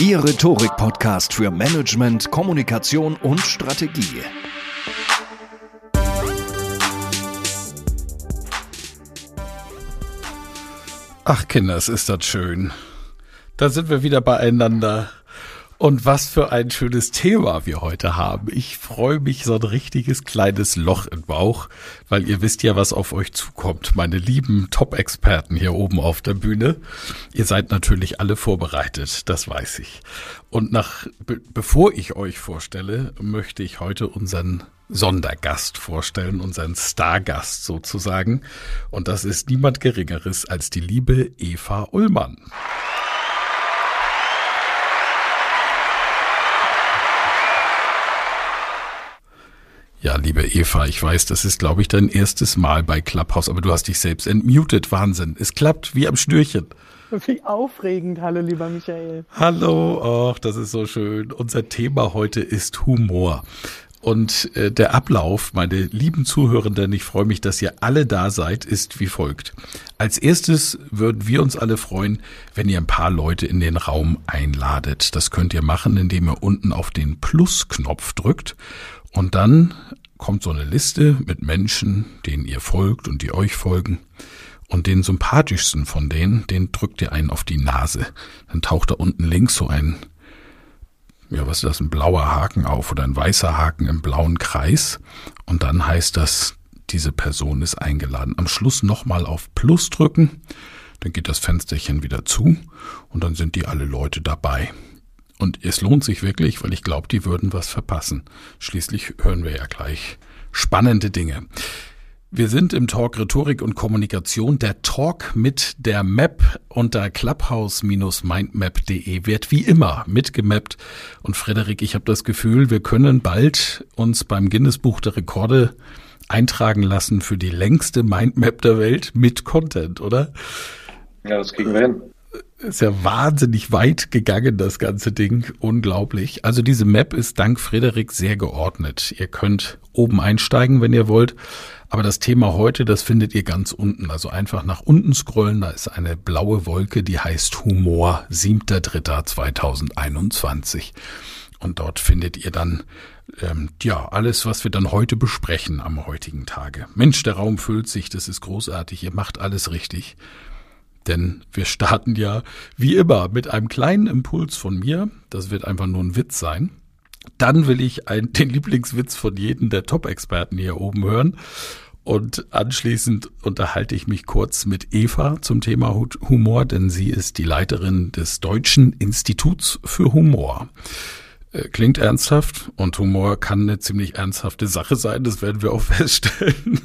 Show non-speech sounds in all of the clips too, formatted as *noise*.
Ihr Rhetorik-Podcast für Management, Kommunikation und Strategie. Ach, Kinders, ist das schön. Da sind wir wieder beieinander. Und was für ein schönes Thema wir heute haben. Ich freue mich so ein richtiges kleines Loch im Bauch, weil ihr wisst ja, was auf euch zukommt. Meine lieben Top-Experten hier oben auf der Bühne. Ihr seid natürlich alle vorbereitet, das weiß ich. Und nach, be bevor ich euch vorstelle, möchte ich heute unseren Sondergast vorstellen, unseren Stargast sozusagen. Und das ist niemand Geringeres als die liebe Eva Ullmann. Ja, liebe Eva, ich weiß, das ist, glaube ich, dein erstes Mal bei Clubhouse, aber du hast dich selbst entmutet. Wahnsinn. Es klappt wie am Schnürchen. Wie aufregend. Hallo, lieber Michael. Hallo, ach, das ist so schön. Unser Thema heute ist Humor. Und äh, der Ablauf, meine lieben Zuhörenden, ich freue mich, dass ihr alle da seid, ist wie folgt. Als erstes würden wir uns alle freuen, wenn ihr ein paar Leute in den Raum einladet. Das könnt ihr machen, indem ihr unten auf den Plus-Knopf drückt und dann kommt so eine Liste mit Menschen, denen ihr folgt und die euch folgen. Und den sympathischsten von denen, den drückt ihr einen auf die Nase. Dann taucht da unten links so ein, ja, was ist das, ein blauer Haken auf oder ein weißer Haken im blauen Kreis. Und dann heißt das, diese Person ist eingeladen. Am Schluss nochmal auf Plus drücken. Dann geht das Fensterchen wieder zu und dann sind die alle Leute dabei. Und es lohnt sich wirklich, weil ich glaube, die würden was verpassen. Schließlich hören wir ja gleich spannende Dinge. Wir sind im Talk Rhetorik und Kommunikation. Der Talk mit der Map unter clubhouse-mindmap.de wird wie immer mitgemappt. Und Frederik, ich habe das Gefühl, wir können bald uns beim Guinness Buch der Rekorde eintragen lassen für die längste Mindmap der Welt mit Content, oder? Ja, das kriegen wir hin ist ja wahnsinnig weit gegangen, das ganze Ding. Unglaublich. Also diese Map ist dank Frederik sehr geordnet. Ihr könnt oben einsteigen, wenn ihr wollt. Aber das Thema heute, das findet ihr ganz unten. Also einfach nach unten scrollen. Da ist eine blaue Wolke, die heißt Humor, 7.3.2021. Und dort findet ihr dann ähm, ja, alles, was wir dann heute besprechen am heutigen Tage. Mensch, der Raum füllt sich, das ist großartig, ihr macht alles richtig. Denn wir starten ja wie immer mit einem kleinen Impuls von mir. Das wird einfach nur ein Witz sein. Dann will ich ein, den Lieblingswitz von jedem der Top-Experten hier oben hören. Und anschließend unterhalte ich mich kurz mit Eva zum Thema Humor, denn sie ist die Leiterin des Deutschen Instituts für Humor. Äh, klingt ernsthaft und Humor kann eine ziemlich ernsthafte Sache sein, das werden wir auch *laughs* feststellen.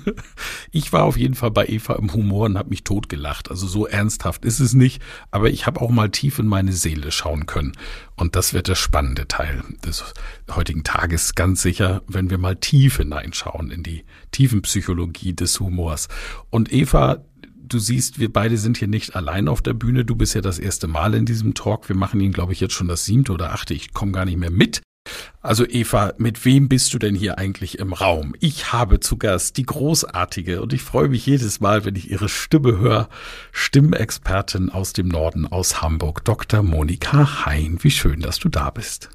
Ich war auf jeden Fall bei Eva im Humor und habe mich totgelacht. Also so ernsthaft ist es nicht, aber ich habe auch mal tief in meine Seele schauen können. Und das wird der spannende Teil des heutigen Tages ganz sicher, wenn wir mal tief hineinschauen in die tiefen Psychologie des Humors. Und Eva, du siehst, wir beide sind hier nicht allein auf der Bühne. Du bist ja das erste Mal in diesem Talk. Wir machen ihn, glaube ich, jetzt schon das siebte oder achte. Ich komme gar nicht mehr mit. Also Eva, mit wem bist du denn hier eigentlich im Raum? Ich habe zu Gast die großartige und ich freue mich jedes Mal, wenn ich ihre Stimme höre, Stimmexpertin aus dem Norden, aus Hamburg, Dr. Monika Hein. Wie schön, dass du da bist.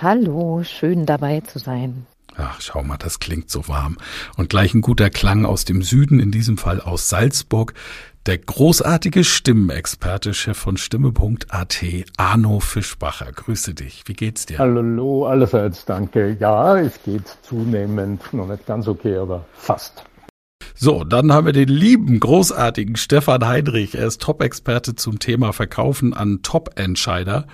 Hallo, schön dabei zu sein. Ach, schau mal, das klingt so warm. Und gleich ein guter Klang aus dem Süden, in diesem Fall aus Salzburg. Der großartige Stimmenexperte, Chef von Stimme.at, Arno Fischbacher. Grüße dich. Wie geht's dir? Hallo, allerseits danke. Ja, es geht zunehmend. Noch nicht ganz okay, aber fast. So, dann haben wir den lieben, großartigen Stefan Heinrich. Er ist Top-Experte zum Thema Verkaufen an Top-Entscheider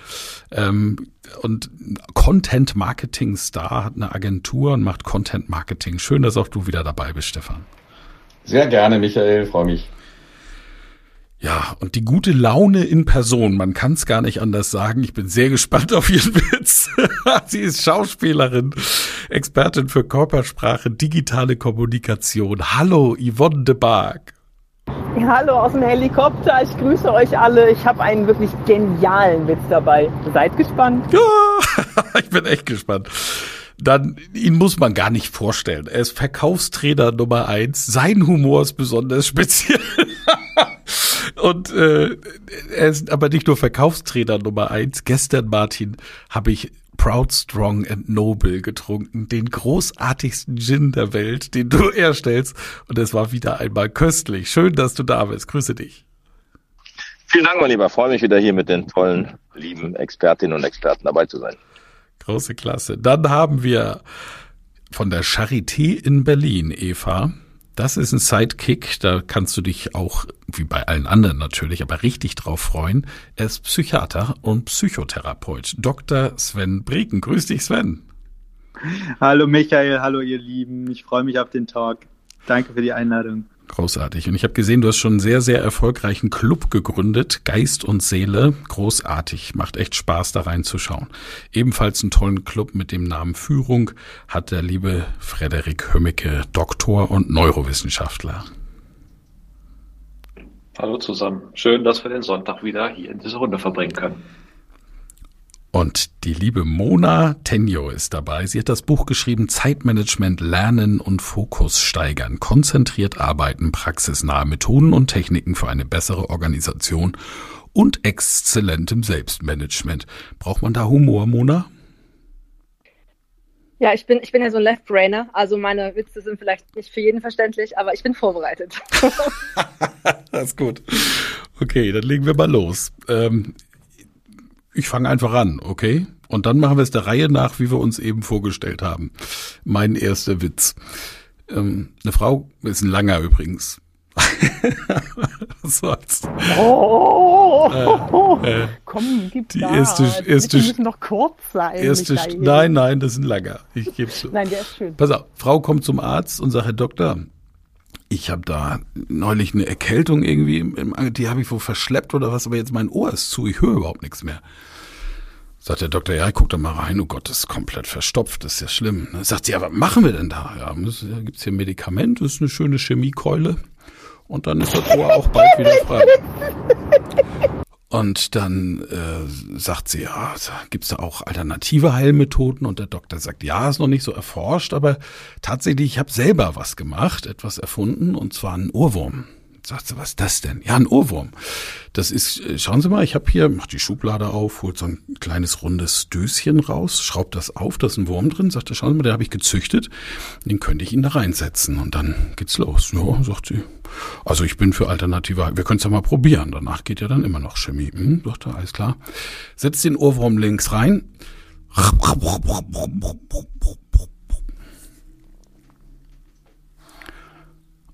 ähm, und Content-Marketing-Star, hat eine Agentur und macht Content-Marketing. Schön, dass auch du wieder dabei bist, Stefan. Sehr gerne, Michael, freue mich. Ja, und die gute Laune in Person, man kann es gar nicht anders sagen. Ich bin sehr gespannt auf ihren Witz. *laughs* Sie ist Schauspielerin, Expertin für Körpersprache, digitale Kommunikation. Hallo, Yvonne de Barg. Hallo aus dem Helikopter. Ich grüße euch alle. Ich habe einen wirklich genialen Witz dabei. Seid gespannt. Ja, *laughs* ich bin echt gespannt dann ihn muss man gar nicht vorstellen. Er ist Verkaufstrainer Nummer eins. Sein Humor ist besonders *laughs* speziell. Und äh, er ist aber nicht nur Verkaufstrainer Nummer eins. Gestern, Martin, habe ich Proud, Strong and Noble getrunken, den großartigsten Gin der Welt, den du *laughs* herstellst. Und es war wieder einmal köstlich. Schön, dass du da bist. Grüße dich. Vielen Dank, mein Lieber. Freue mich wieder hier mit den tollen, lieben Expertinnen und Experten dabei zu sein. Große Klasse. Dann haben wir von der Charité in Berlin, Eva. Das ist ein Sidekick, da kannst du dich auch, wie bei allen anderen natürlich, aber richtig drauf freuen. Er ist Psychiater und Psychotherapeut. Dr. Sven Breken. Grüß dich, Sven. Hallo Michael, hallo ihr Lieben. Ich freue mich auf den Talk. Danke für die Einladung. Großartig. Und ich habe gesehen, du hast schon einen sehr, sehr erfolgreichen Club gegründet, Geist und Seele. Großartig. Macht echt Spaß, da reinzuschauen. Ebenfalls einen tollen Club mit dem Namen Führung hat der liebe Frederik Hömmecke, Doktor und Neurowissenschaftler. Hallo zusammen. Schön, dass wir den Sonntag wieder hier in dieser Runde verbringen können. Und die liebe Mona Tenjo ist dabei. Sie hat das Buch geschrieben Zeitmanagement lernen und Fokus steigern. Konzentriert arbeiten, praxisnahe Methoden und Techniken für eine bessere Organisation und exzellentem Selbstmanagement. Braucht man da Humor, Mona? Ja, ich bin, ich bin ja so ein Left-Brainer, also meine Witze sind vielleicht nicht für jeden verständlich, aber ich bin vorbereitet. *laughs* das ist gut. Okay, dann legen wir mal los. Ähm, ich fange einfach an, okay? Und dann machen wir es der Reihe nach, wie wir uns eben vorgestellt haben. Mein erster Witz. Ähm, eine Frau ist ein langer übrigens. *laughs* Was soll's? Oh, äh, äh, komm, gib die da. erste, erste, die müssen noch kurz sein. Erste, nein, nein, das ist ein langer. Ich gebe zu. Nein, der ist schön. Pass auf, Frau kommt zum Arzt und sagt, Herr Doktor, ich habe da neulich eine Erkältung irgendwie, die habe ich wohl verschleppt oder was, aber jetzt mein Ohr ist zu, ich höre überhaupt nichts mehr. Sagt der Doktor, ja, guck da mal rein, oh Gott, das ist komplett verstopft, das ist ja schlimm. Sagt sie, ja, was machen wir denn da? Ja, da gibt's hier ein Medikament, das ist eine schöne Chemiekeule und dann ist das Ohr auch bald wieder frei. Und dann äh, sagt sie, ja, gibt's da auch alternative Heilmethoden? Und der Doktor sagt, ja, ist noch nicht so erforscht, aber tatsächlich, ich habe selber was gemacht, etwas erfunden, und zwar einen Ohrwurm. Sagt sie, was ist das denn? Ja, ein Ohrwurm. Das ist, äh, schauen Sie mal, ich habe hier, macht die Schublade auf, holt so ein kleines rundes Döschen raus, schraubt das auf, da ist ein Wurm drin, sagt er, schauen Sie mal, den habe ich gezüchtet, den könnte ich Ihnen da reinsetzen. Und dann geht's los. Ja, sagt sie. Also ich bin für Alternative, wir können es ja mal probieren. Danach geht ja dann immer noch Chemie. Hm, sagt er, alles klar. Setzt den Ohrwurm links rein.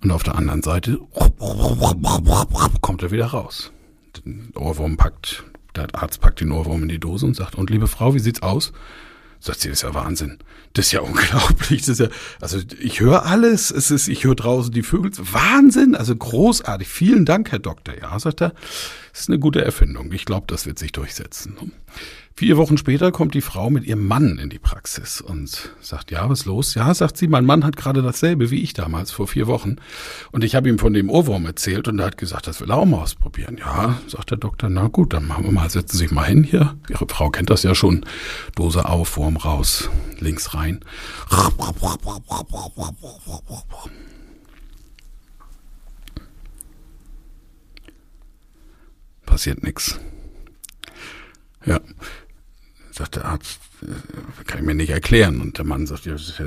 Und auf der anderen Seite kommt er wieder raus. Den Ohrwurm packt, der Arzt packt den Ohrwurm in die Dose und sagt, und liebe Frau, wie sieht's aus? Sagt sie, das ist ja Wahnsinn. Das ist ja *laughs* unglaublich. Das ist ja, also ich höre alles. Es ist, ich höre draußen die Vögel. Wahnsinn. Also großartig. Vielen Dank, Herr Doktor. Ja, sagt er. Das ist eine gute Erfindung. Ich glaube, das wird sich durchsetzen. Vier Wochen später kommt die Frau mit ihrem Mann in die Praxis und sagt, ja, was ist los? Ja, sagt sie, mein Mann hat gerade dasselbe wie ich damals vor vier Wochen. Und ich habe ihm von dem Ohrwurm erzählt und er hat gesagt, das will er auch mal ausprobieren. Ja, sagt der Doktor, na gut, dann machen wir mal, setzen Sie sich mal hin hier. Ihre Frau kennt das ja schon. Dose auf, Wurm raus, links rein. Passiert nichts. Ja, sagt der Arzt, äh, kann ich mir nicht erklären. Und der Mann sagt, ja, was ist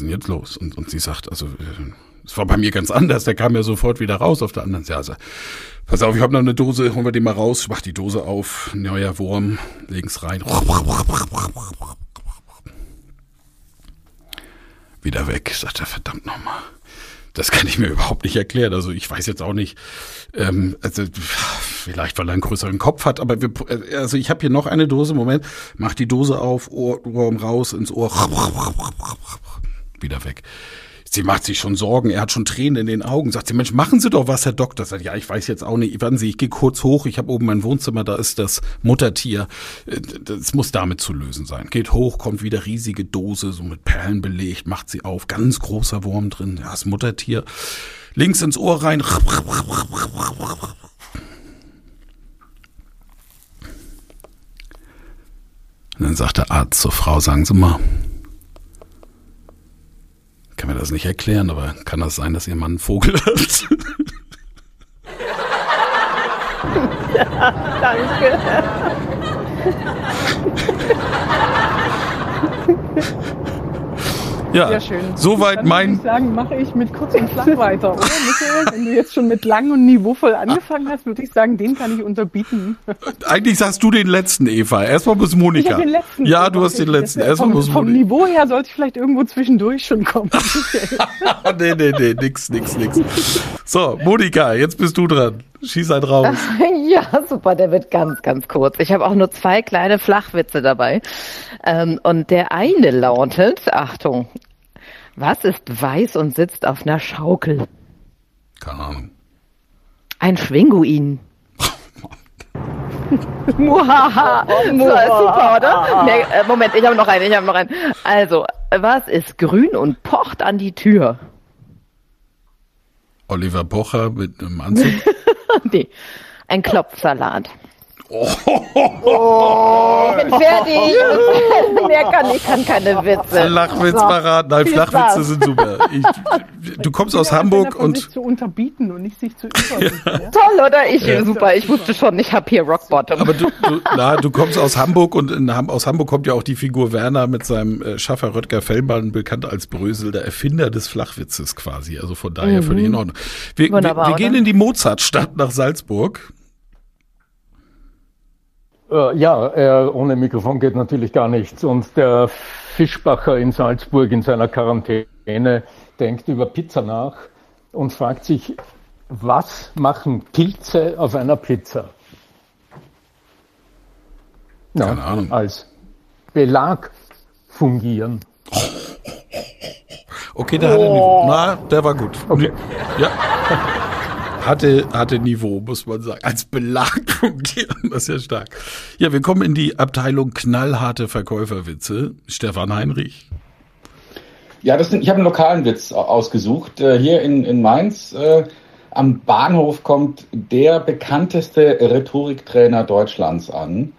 denn jetzt los? Und, und sie sagt, also, äh, es war bei mir ganz anders. Der kam ja sofort wieder raus auf der anderen Seite. Pass auf, ich habe noch eine Dose, holen wir die mal raus. Mach die Dose auf, neuer Wurm, links rein. Wieder weg, sagt er, verdammt nochmal. Das kann ich mir *laughs* überhaupt nicht erklären. Also ich weiß jetzt auch nicht, ähm, also vielleicht weil er einen größeren Kopf hat, aber wir, also ich habe hier noch eine Dose. Moment, mach die Dose auf, Ohrraum raus ins Ohr, *laughs* wieder weg. Sie macht sich schon Sorgen, er hat schon Tränen in den Augen. Sagt sie, Mensch, machen Sie doch was, Herr Doktor. Sagt, ja, ich weiß jetzt auch nicht. Warten Sie, ich gehe kurz hoch, ich habe oben mein Wohnzimmer, da ist das Muttertier. Das muss damit zu lösen sein. Geht hoch, kommt wieder riesige Dose, so mit Perlen belegt, macht sie auf, ganz großer Wurm drin. Ja, das Muttertier. Links ins Ohr rein. Und dann sagt der Arzt zur Frau, sagen Sie mal, kann mir das nicht erklären, aber kann das sein, dass ihr Mann einen Vogel *laughs* hat? ja, danke. Ja, Sehr schön. soweit mein würde ich sagen, mache ich mit kurz und flach weiter, oder Michael? Wenn du jetzt schon mit lang und niveauvoll angefangen hast, würde ich sagen, den kann ich unterbieten. *laughs* Eigentlich sagst du den letzten, Eva. Erstmal muss Monika. Ich den letzten. Ja, du hast den letzten. Erstmal vom, muss vom Monika. Niveau her sollte ich vielleicht irgendwo zwischendurch schon kommen. *laughs* *laughs* Nee, nee, nee, nix, nix, nix. So, Monika, jetzt bist du dran. Schieß einen raus. *laughs* Ja, super, der wird ganz, ganz kurz. Ich habe auch nur zwei kleine Flachwitze dabei. Ähm, und der eine lautet, Achtung, was ist weiß und sitzt auf einer Schaukel? Keine Ahnung. Ein Schwinguin. *laughs* Muhaha. So, super, oder? Nee, äh, Moment, ich habe noch einen, ich habe noch einen. Also, was ist grün und pocht an die Tür? Oliver Pocher mit einem Anzug. *laughs* nee, ein Klopfsalat. Oh. Ich bin fertig. *laughs* Mehr kann ich, kann keine Witze. Flachwitz parat. Nein, Flachwitze sind super. Ich, du kommst aus Hamburg und sich zu unterbieten und nicht sich zu *laughs* überbieten. Ja. Toll, oder? Ich, Ja. super. Ich wusste schon, ich habe hier Rock Bottom. aber du, du, na, du kommst aus Hamburg und in, aus Hamburg kommt ja auch die Figur Werner mit seinem äh, Schaffer Röttger Fellmann, bekannt als Brösel, der Erfinder des Flachwitzes quasi. Also von daher Mhm. völlig in Ordnung. Wir, wir, Wunderbar, wir gehen in die Mozartstadt nach Salzburg. Äh, ja, äh, ohne Mikrofon geht natürlich gar nichts. Und der Fischbacher in Salzburg in seiner Quarantäne denkt über Pizza nach und fragt sich, was machen Pilze auf einer Pizza? Ja, Keine Ahnung. Als Belag fungieren. Okay, der hatte Niveau. Na, der war gut. Okay. Ja. Hatte, hatte Niveau, muss man sagen. Als Belag fungieren, das ist ja stark. Ja, wir kommen in die Abteilung knallharte Verkäuferwitze. Stefan Heinrich. Ja, das sind, ich habe einen lokalen Witz au- ausgesucht. Äh, hier in, in Mainz äh, am Bahnhof kommt der bekannteste Rhetoriktrainer Deutschlands an,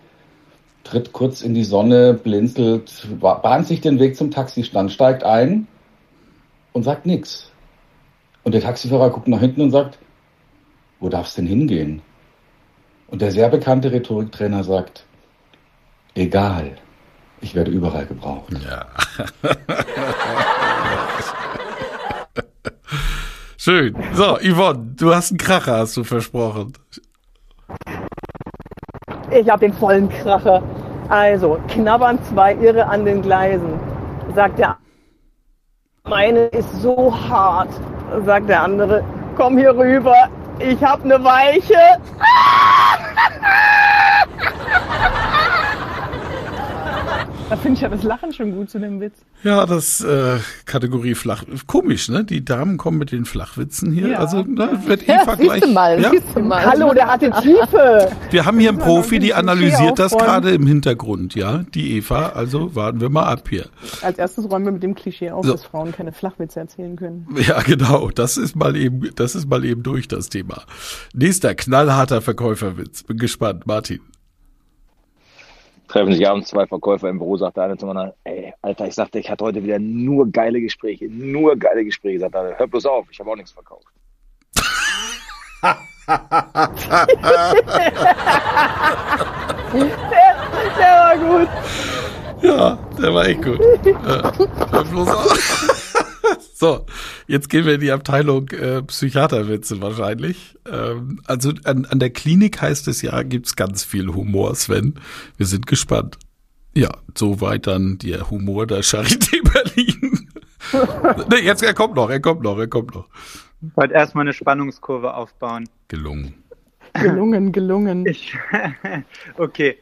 tritt kurz in die Sonne, blinzelt, ba- bahnt sich den Weg zum Taxistand, steigt ein und sagt nichts. Und der Taxifahrer guckt nach hinten und sagt, wo darf's denn hingehen? Und der sehr bekannte Rhetoriktrainer sagt, egal, ich werde überall gebraucht. Ja. Schön. So, Yvonne, du hast einen Kracher, hast du versprochen. Ich hab den vollen Kracher. Also, knabbern zwei Irre an den Gleisen. Sagt der meine ist so hart. Sagt der andere, komm hier rüber. Ich hab ne Weiche. *laughs* Da finde ich ja das Lachen schon gut zu dem Witz. Ja, das äh, Kategorie Flach. Komisch, ne? Die Damen kommen mit den Flachwitzen hier. Ja. Also da wird Ja, Eva gleich. du mal, ja? mal. Hallo, der hatte Tiefe. Wir haben hier einen Profi, die analysiert das gerade im Hintergrund, ja. Die Eva, also warten wir mal ab hier. Als erstes räumen wir mit dem Klischee auf, So. dass Frauen keine Flachwitze erzählen können. Ja, genau. Das ist mal eben, das ist mal eben durch das Thema. Nächster knallharter Verkäuferwitz. Bin gespannt, Martin. Treffen sich abends zwei Verkäufer im Büro, sagt der eine zum anderen, ey, Alter, ich sagte, ich hatte heute wieder nur geile Gespräche, nur geile Gespräche. Sagt er, hör bloß auf, ich habe auch nichts verkauft. *laughs* Der war gut. Ja, der war echt gut. Hör bloß auf. So, jetzt gehen wir in die Abteilung äh, Psychiaterwitze wahrscheinlich. Ähm, also an, an der Klinik heißt es ja, gibt's ganz viel Humor, Sven. Wir sind gespannt. Ja, soweit dann der Humor der Charité *laughs* Berlin. nee, jetzt, er kommt noch, er kommt noch, er kommt noch. Ich wollte erstmal eine Spannungskurve aufbauen. Gelungen. Gelungen, gelungen. Ich, *laughs* okay,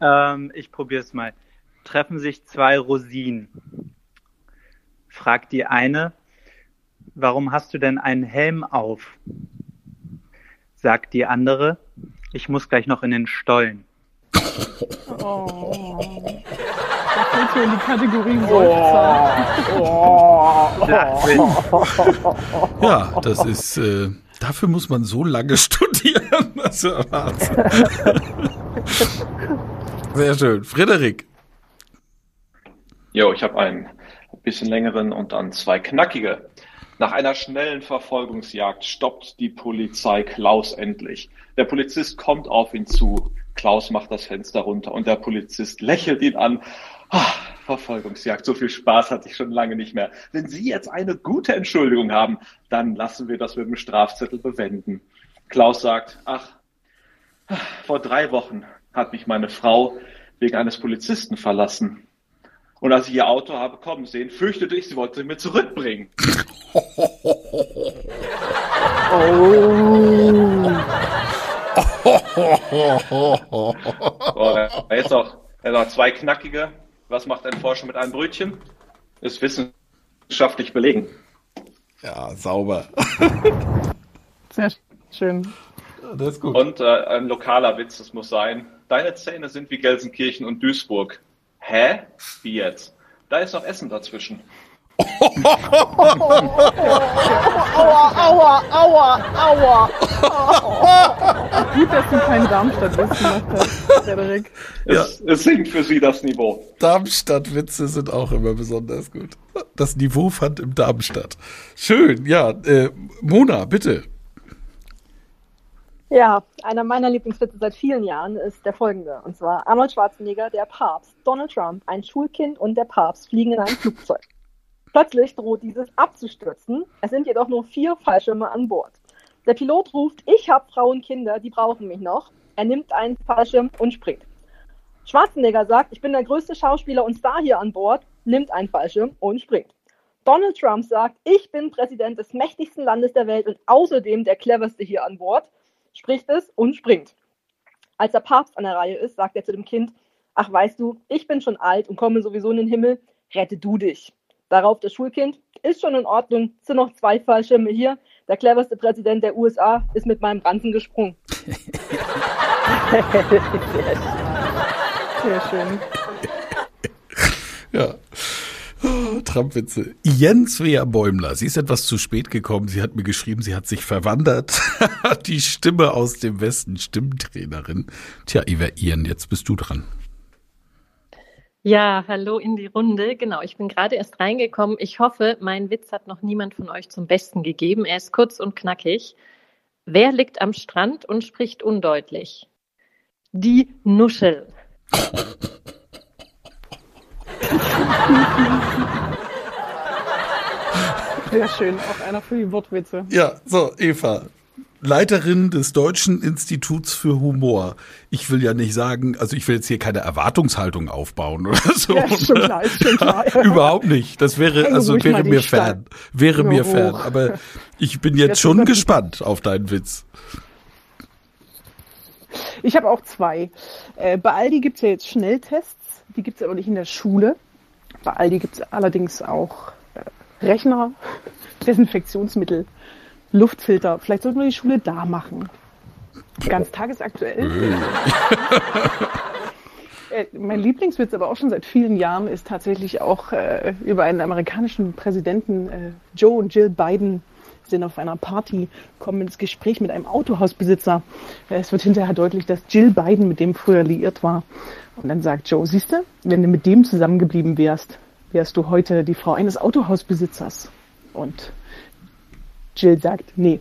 ähm, ich probiere es mal. Treffen sich zwei Rosinen. Fragt die eine, warum hast du denn einen Helm auf? Sagt die andere, ich muss gleich noch in den Stollen. Oh. Das in die Kategorie Seufzer. Ja, das ist, äh, dafür muss man so lange *laughs* studieren. Das ist ja. Sehr schön. Frederik. Jo, ich habe einen bisschen längeren und dann zwei knackige. Nach einer schnellen Verfolgungsjagd stoppt die Polizei Klaus endlich. Der Polizist kommt auf ihn zu. Klaus macht das Fenster runter und der Polizist lächelt ihn an. Ah, Verfolgungsjagd, so viel Spaß hatte ich schon lange nicht mehr. Wenn Sie jetzt eine gute Entschuldigung haben, dann lassen wir das mit dem Strafzettel bewenden. Klaus sagt, ach, vor drei Wochen hat mich meine Frau wegen eines Polizisten verlassen. Und als ich ihr Auto habe kommen sehen, fürchtete ich, sie wollte sie mir zurückbringen. Oh, jetzt noch, jetzt noch zwei knackige. Was macht ein Forscher mit einem Brötchen? Ist wissenschaftlich belegen. Ja, sauber. Sehr schön. Das ist gut. Und äh, ein lokaler Witz, das muss sein. Deine Zähne sind wie Gelsenkirchen und Duisburg. Hä? Wie jetzt? Da ist noch Essen dazwischen. Aua, aua, aua, aua. Gut, dass du keinen Darmstadt-Witz gemacht hast, Frederik. Es, es sinkt für Sie das Niveau. Darmstadt-Witze sind auch immer besonders gut. Das Niveau fand im Darmstadt. Schön, ja. Äh, Mona, bitte. Ja, einer meiner Lieblingswitze seit vielen Jahren ist der folgende. Und zwar Arnold Schwarzenegger, der Papst, Donald Trump, ein Schulkind und der Papst fliegen in einem Flugzeug. Plötzlich droht dieses abzustürzen. Es sind jedoch nur vier Fallschirme an Bord. Der Pilot ruft, ich habe Frauen und Kinder, die brauchen mich noch. Er nimmt einen Fallschirm und springt. Schwarzenegger sagt, ich bin der größte Schauspieler und Star hier an Bord, nimmt einen Fallschirm und springt. Donald Trump sagt, ich bin Präsident des mächtigsten Landes der Welt und außerdem der cleverste hier an Bord, spricht es und springt. Als der Papst an der Reihe ist, sagt er zu dem Kind, ach weißt du, ich bin schon alt und komme sowieso in den Himmel, rette du dich. Darauf das Schulkind, ist schon in Ordnung, sind noch zwei Fallschirme hier, der cleverste Präsident der USA ist mit meinem Ranzen gesprungen. *laughs* Sehr schön. Ja. Trump-Witze. Jens Wea Bäumler. Sie ist etwas zu spät gekommen. Sie hat mir geschrieben, sie hat sich verwandert. *laughs* Die Stimme aus dem Westen, Stimmtrainerin. Tja, Eva Ian, jetzt bist du dran. Ja, hallo in die Runde. Genau, ich bin gerade erst reingekommen. Ich hoffe, mein Witz hat noch niemand von euch zum Besten gegeben. Er ist kurz und knackig. Wer liegt am Strand und spricht undeutlich? Die Nuschel. *laughs* Sehr schön. Auch einer für die Wortwitze. Ja, so, Eva. Leiterin des Deutschen Instituts für Humor. Ich will ja nicht sagen, also ich will jetzt hier keine Erwartungshaltung aufbauen oder *laughs* so. Ja, ist schon klar, ist schon klar. *laughs* Überhaupt nicht. Das wäre, Hänge also wäre mir fern. Wäre Nur mir fern. Aber ich bin jetzt Jetzt schon gespannt auf deinen Witz. Ich habe auch zwei. Äh, bei Aldi gibt's ja jetzt Schnelltests. Die gibt es aber nicht in der Schule. Bei Aldi gibt es allerdings auch Rechner, Desinfektionsmittel, Luftfilter. Vielleicht sollten wir die Schule da machen. Ganz tagesaktuell. *laughs* Äh, mein Lieblingswitz, aber auch schon seit vielen Jahren, ist tatsächlich auch äh, über einen amerikanischen Präsidenten. Äh, Joe und Jill Biden sind auf einer Party, kommen ins Gespräch mit einem Autohausbesitzer. Äh, es wird hinterher deutlich, dass Jill Biden mit dem früher liiert war. Und dann sagt Joe, siehste, wenn du mit dem zusammengeblieben wärst, wärst du heute die Frau eines Autohausbesitzers. Und Jill sagt, nee,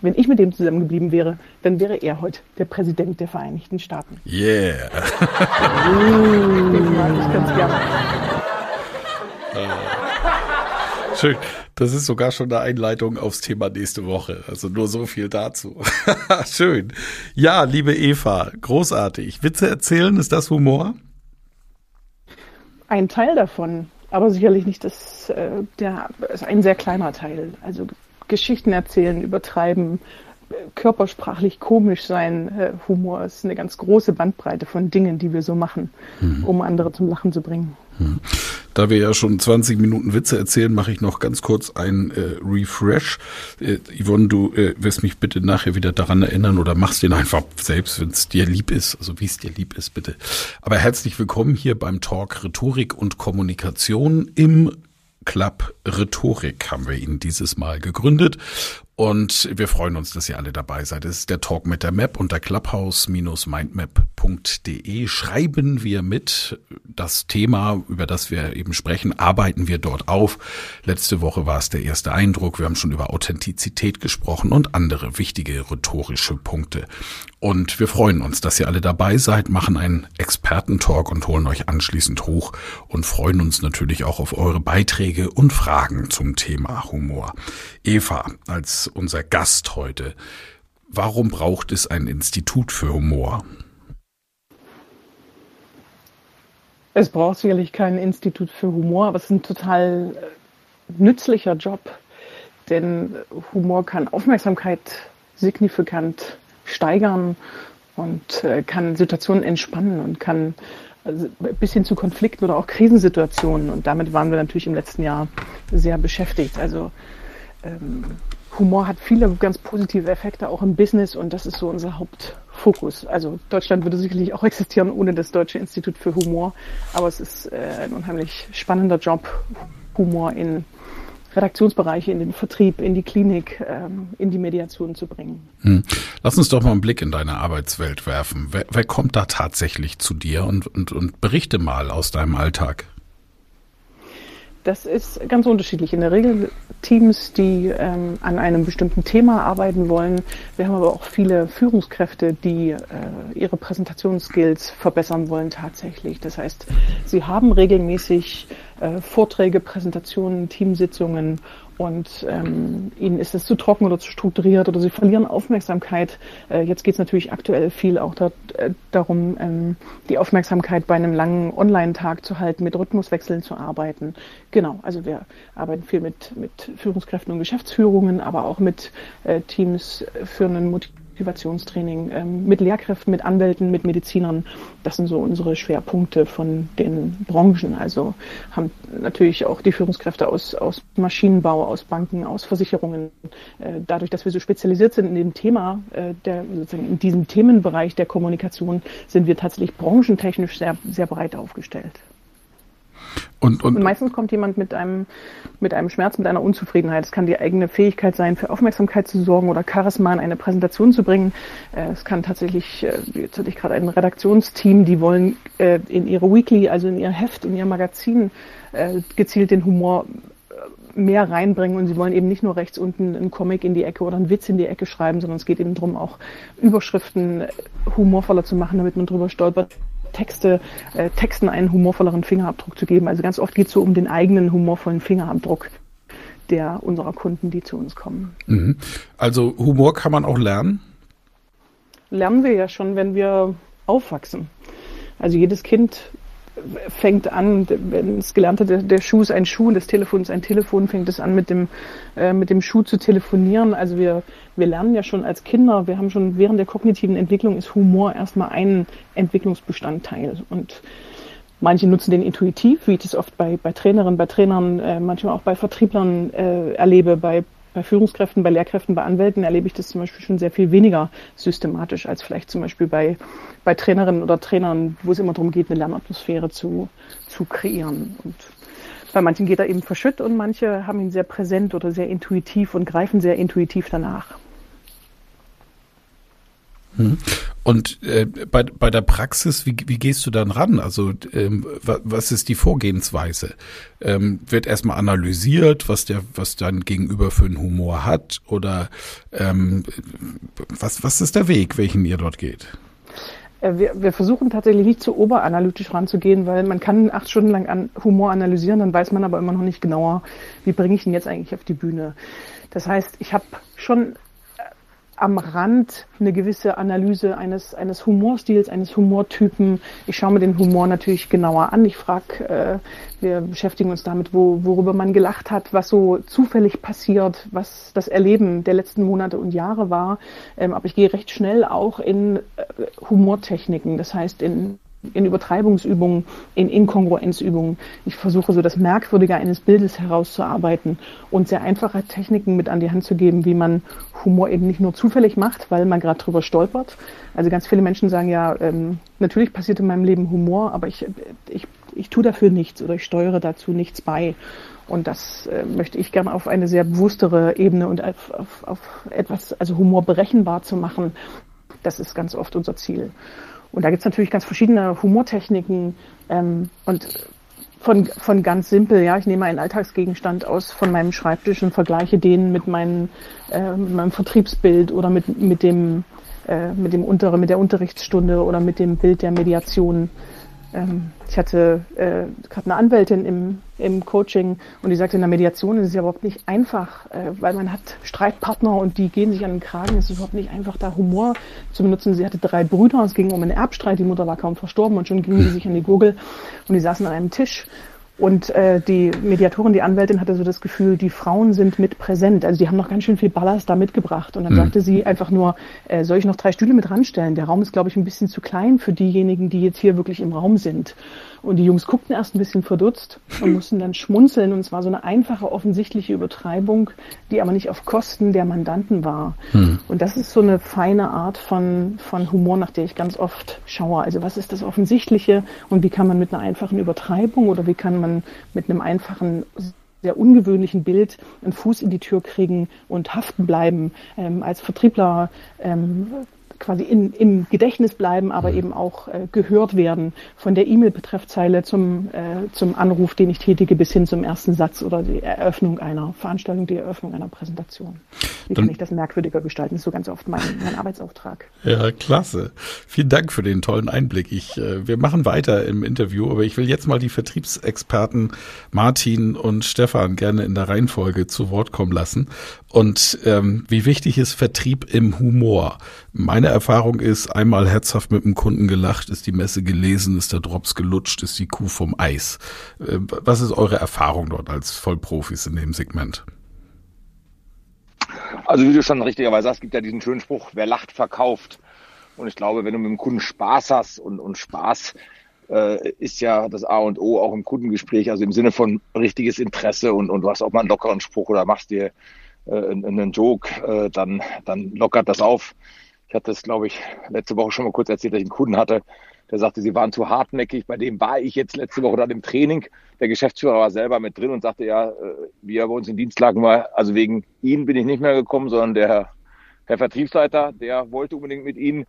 wenn ich mit dem zusammengeblieben wäre, dann wäre er heute der Präsident der Vereinigten Staaten. Yeah. Den *laughs* mag ich ganz gerne. Schön. Das ist sogar schon eine Einleitung aufs Thema nächste Woche. Also nur so viel dazu. *laughs* Schön. Ja, liebe Eva, großartig. Witze erzählen, ist das Humor? Ein Teil davon, aber sicherlich nicht das, äh, der, ist ein sehr kleiner Teil. Also Geschichten erzählen, übertreiben, körpersprachlich komisch sein. Äh, Humor ist eine ganz große Bandbreite von Dingen, die wir so machen, mhm. um andere zum Lachen zu bringen. Da wir ja schon 20 Minuten Witze erzählen, mache ich noch ganz kurz ein äh, Refresh. Äh, Yvonne, du äh, wirst mich bitte nachher wieder daran erinnern oder machst den einfach selbst, wenn es dir lieb ist, also wie es dir lieb ist, bitte. Aber herzlich willkommen hier beim Talk Rhetorik und Kommunikation im Club Rhetorik haben wir ihn dieses Mal gegründet und wir freuen uns, dass ihr alle dabei seid. Es ist der Talk mit der Map unter clubhouse-mindmap.de. Schreiben wir mit das Thema, über das wir eben sprechen, arbeiten wir dort auf. Letzte Woche war es der erste Eindruck. Wir haben schon über Authentizität gesprochen und andere wichtige rhetorische Punkte. Und wir freuen uns, dass ihr alle dabei seid, machen einen Expertentalk und holen euch anschließend hoch und freuen uns natürlich auch auf eure Beiträge und Fragen zum Thema Humor. Eva, als unser Gast heute. Warum braucht es ein Institut für Humor? Es braucht sicherlich kein Institut für Humor, aber es ist ein total äh, nützlicher Job, denn Humor kann Aufmerksamkeit signifikant steigern und äh, kann Situationen entspannen und kann also bis hin zu Konflikten oder auch Krisensituationen. Und damit waren wir natürlich im letzten Jahr sehr beschäftigt. Also ähm, Humor hat viele ganz positive Effekte auch im Business und das ist so unser Hauptfokus. Also Deutschland würde sicherlich auch *laughs* existieren ohne das Deutsche Institut für Humor, aber es ist äh, ein unheimlich spannender Job, Humor in Redaktionsbereiche, in den Vertrieb, in die Klinik, ähm, in die Mediation zu bringen. Hm. Lass uns doch mal einen Blick in deine Arbeitswelt werfen. Wer, wer kommt da tatsächlich zu dir und, und, und berichte mal aus deinem Alltag? Das ist ganz unterschiedlich. In der Regel Teams, die ähm, an einem bestimmten Thema arbeiten wollen. Wir haben aber auch viele Führungskräfte, die äh, ihre Präsentationsskills verbessern wollen tatsächlich. Das heißt, sie haben regelmäßig äh, Vorträge, Präsentationen, Teamsitzungen und ähm, ihnen ist es zu trocken oder zu strukturiert oder sie verlieren Aufmerksamkeit. Äh, jetzt geht es natürlich aktuell viel auch da, äh, darum, ähm, die Aufmerksamkeit bei einem langen Online-Tag zu halten, mit Rhythmuswechseln zu arbeiten. Genau, also wir arbeiten viel mit, mit Führungskräften und Geschäftsführungen, aber auch mit äh, Teams für einen Motiv Motivationstraining ähm, mit Lehrkräften, mit Anwälten, mit Medizinern. Das sind so unsere Schwerpunkte von den Branchen. Also haben natürlich auch die Führungskräfte aus, aus Maschinenbau, aus Banken, aus Versicherungen. Äh, dadurch, dass wir so spezialisiert sind in dem Thema, äh, der, sozusagen in diesem Themenbereich der Kommunikation, sind wir tatsächlich branchentechnisch sehr, sehr breit aufgestellt. Und, und, und, meistens kommt jemand mit einem, mit einem Schmerz, mit einer Unzufriedenheit. Es kann die eigene Fähigkeit sein, für Aufmerksamkeit zu sorgen oder Charisma in eine Präsentation zu bringen. Äh, es kann tatsächlich, äh, jetzt hatte ich gerade ein Redaktionsteam, die wollen äh, in ihre Weekly, also in ihr Heft, in ihr Magazin gezielt den Humor mehr reinbringen und sie wollen eben nicht nur rechts unten einen Comic in die Ecke oder einen Witz in die Ecke schreiben, sondern es geht eben darum, auch Überschriften humorvoller zu machen, damit man drüber stolpert, Texte, äh, Texten einen humorvolleren Fingerabdruck zu geben. Also ganz oft geht es so um den eigenen humorvollen Fingerabdruck der unserer Kunden, die zu uns kommen. Mhm. Also Humor kann man auch lernen? Lernen wir ja schon, wenn wir aufwachsen. Also jedes Kind fängt an, wenn es gelernt hat, der, der, Schuh ist ein Schuh und das Telefon ist ein Telefon, fängt es an, mit dem, äh, mit dem Schuh zu telefonieren. Also wir, wir lernen ja schon als Kinder, wir haben schon während der kognitiven Entwicklung ist Humor erstmal ein Entwicklungsbestandteil. Und Manche nutzen den intuitiv, wie ich das oft bei, bei Trainerinnen, bei Trainern, äh, manchmal auch bei Vertrieblern äh, erlebe, bei, bei Führungskräften, bei Lehrkräften, bei Anwälten erlebe ich das zum Beispiel schon sehr viel weniger systematisch als vielleicht zum Beispiel bei, bei Trainerinnen oder Trainern, wo es immer darum geht, eine Lernatmosphäre zu, zu kreieren. Und bei manchen geht er eben verschütt und manche haben ihn sehr präsent oder sehr intuitiv und greifen sehr intuitiv danach. Hm. Und äh, bei, bei der Praxis, wie, wie gehst du dann ran? Also ähm, was ist die Vorgehensweise? Ähm, wird erstmal analysiert, was der, was dein Gegenüber für einen Humor hat? Oder ähm, was, was ist der Weg, welchen ihr dort geht? Äh, wir, wir versuchen tatsächlich nicht zu oberanalytisch ranzugehen, weil man kann acht Stunden lang an Humor analysieren, dann weiß man aber immer noch nicht genauer, wie bringe ich ihn jetzt eigentlich auf die Bühne. Das heißt, ich habe schon am Rand eine gewisse Analyse eines, eines Humorstils, eines Humortypen. Ich schaue mir den Humor natürlich genauer an. Ich frage, äh, wir beschäftigen uns damit, wo, worüber man gelacht hat, was so zufällig passiert, was das Erleben der letzten Monate und Jahre war. Ähm, aber ich gehe recht schnell auch in äh, Humortechniken, das heißt in in Übertreibungsübungen, in Inkongruenzübungen. Ich versuche so das Merkwürdige eines Bildes herauszuarbeiten und sehr einfache Techniken mit an die Hand zu geben, wie man Humor eben nicht nur zufällig macht, weil man gerade drüber stolpert. Also ganz viele Menschen sagen ja, ähm, natürlich passiert in meinem Leben Humor, aber ich, ich, ich tue dafür nichts oder ich steuere dazu nichts bei. Und das äh, möchte ich gerne auf eine sehr bewusstere Ebene und auf, auf, auf etwas, also Humor berechenbar zu machen. Das ist ganz oft unser Ziel. Und da gibt es natürlich ganz verschiedene Humortechniken ähm, und von, von ganz simpel, ja, ich nehme einen Alltagsgegenstand aus von meinem Schreibtisch und vergleiche den mit, meinem, äh, mit meinem Vertriebsbild oder mit, mit dem äh, mit dem Unter mit der Unterrichtsstunde oder mit dem Bild der Mediation ähm, ich hatte äh, gerade eine Anwältin im, im Coaching und die sagte, in der Mediation ist es ja überhaupt nicht einfach, äh, weil man hat Streitpartner und die gehen sich an den Kragen. Es ist überhaupt nicht einfach, da Humor zu benutzen. Sie hatte drei Brüder, es ging um einen Erbstreit, die Mutter war kaum verstorben und schon gingen sie sich an die Gurgel und die saßen an einem Tisch und äh, die Mediatorin, die Anwältin hatte so das Gefühl, die Frauen sind mit präsent. Also die haben noch ganz schön viel Ballast da mitgebracht. Und dann mhm. sagte sie einfach nur, äh, soll ich noch drei Stühle mit ranstellen? Der Raum ist, glaube ich, ein bisschen zu klein für diejenigen, die jetzt hier wirklich im Raum sind. Und die Jungs guckten erst ein bisschen verdutzt und mussten dann schmunzeln. Und es war so eine einfache, offensichtliche Übertreibung, die aber nicht auf Kosten der Mandanten war. Hm. Und das ist so eine feine Art von, von Humor, nach der ich ganz oft schaue. Also was ist das Offensichtliche und wie kann man mit einer einfachen Übertreibung oder wie kann man mit einem einfachen sehr ungewöhnlichen Bild einen Fuß in die Tür kriegen und haften bleiben. Ähm, als Vertriebler ähm, quasi in, im Gedächtnis bleiben, aber mhm. eben auch äh, gehört werden. Von der E-Mail-Betreffzeile zum, äh, zum Anruf, den ich tätige, bis hin zum ersten Satz oder die Eröffnung einer Veranstaltung, die Eröffnung einer Präsentation. Wie Dann, kann ich das merkwürdiger gestalten? Das ist so ganz oft mein, mein Arbeitsauftrag. Ja, klasse. Vielen Dank für den tollen Einblick. Ich, äh, wir machen weiter im Interview, aber ich will jetzt mal die Vertriebsexperten Martin und Stefan gerne in der Reihenfolge zu Wort kommen lassen. Und ähm, wie wichtig ist Vertrieb im Humor? Meine Erfahrung ist, einmal herzhaft mit dem Kunden gelacht, ist die Messe gelesen, ist der Drops gelutscht, ist die Kuh vom Eis. Äh, was ist eure Erfahrung dort als Vollprofis in dem Segment? Also wie du schon richtigerweise sagst, gibt ja diesen schönen Spruch, wer lacht, verkauft. Und ich glaube, wenn du mit dem Kunden Spaß hast und, und Spaß äh, ist ja das A und O auch im Kundengespräch, also im Sinne von richtiges Interesse und, und du hast auch mal einen lockeren Spruch oder machst dir äh, einen Joke, äh, dann, dann lockert das auf. Ich hatte es, glaube ich, letzte Woche schon mal kurz erzählt, dass ich einen Kunden hatte, der sagte, sie waren zu hartnäckig. Bei dem war ich jetzt letzte Woche dann im Training. Der Geschäftsführer war selber mit drin und sagte, ja, äh, wie er bei uns in Dienst lagen war, also wegen Ihnen bin ich nicht mehr gekommen, sondern der Herr Vertriebsleiter, der wollte unbedingt mit Ihnen.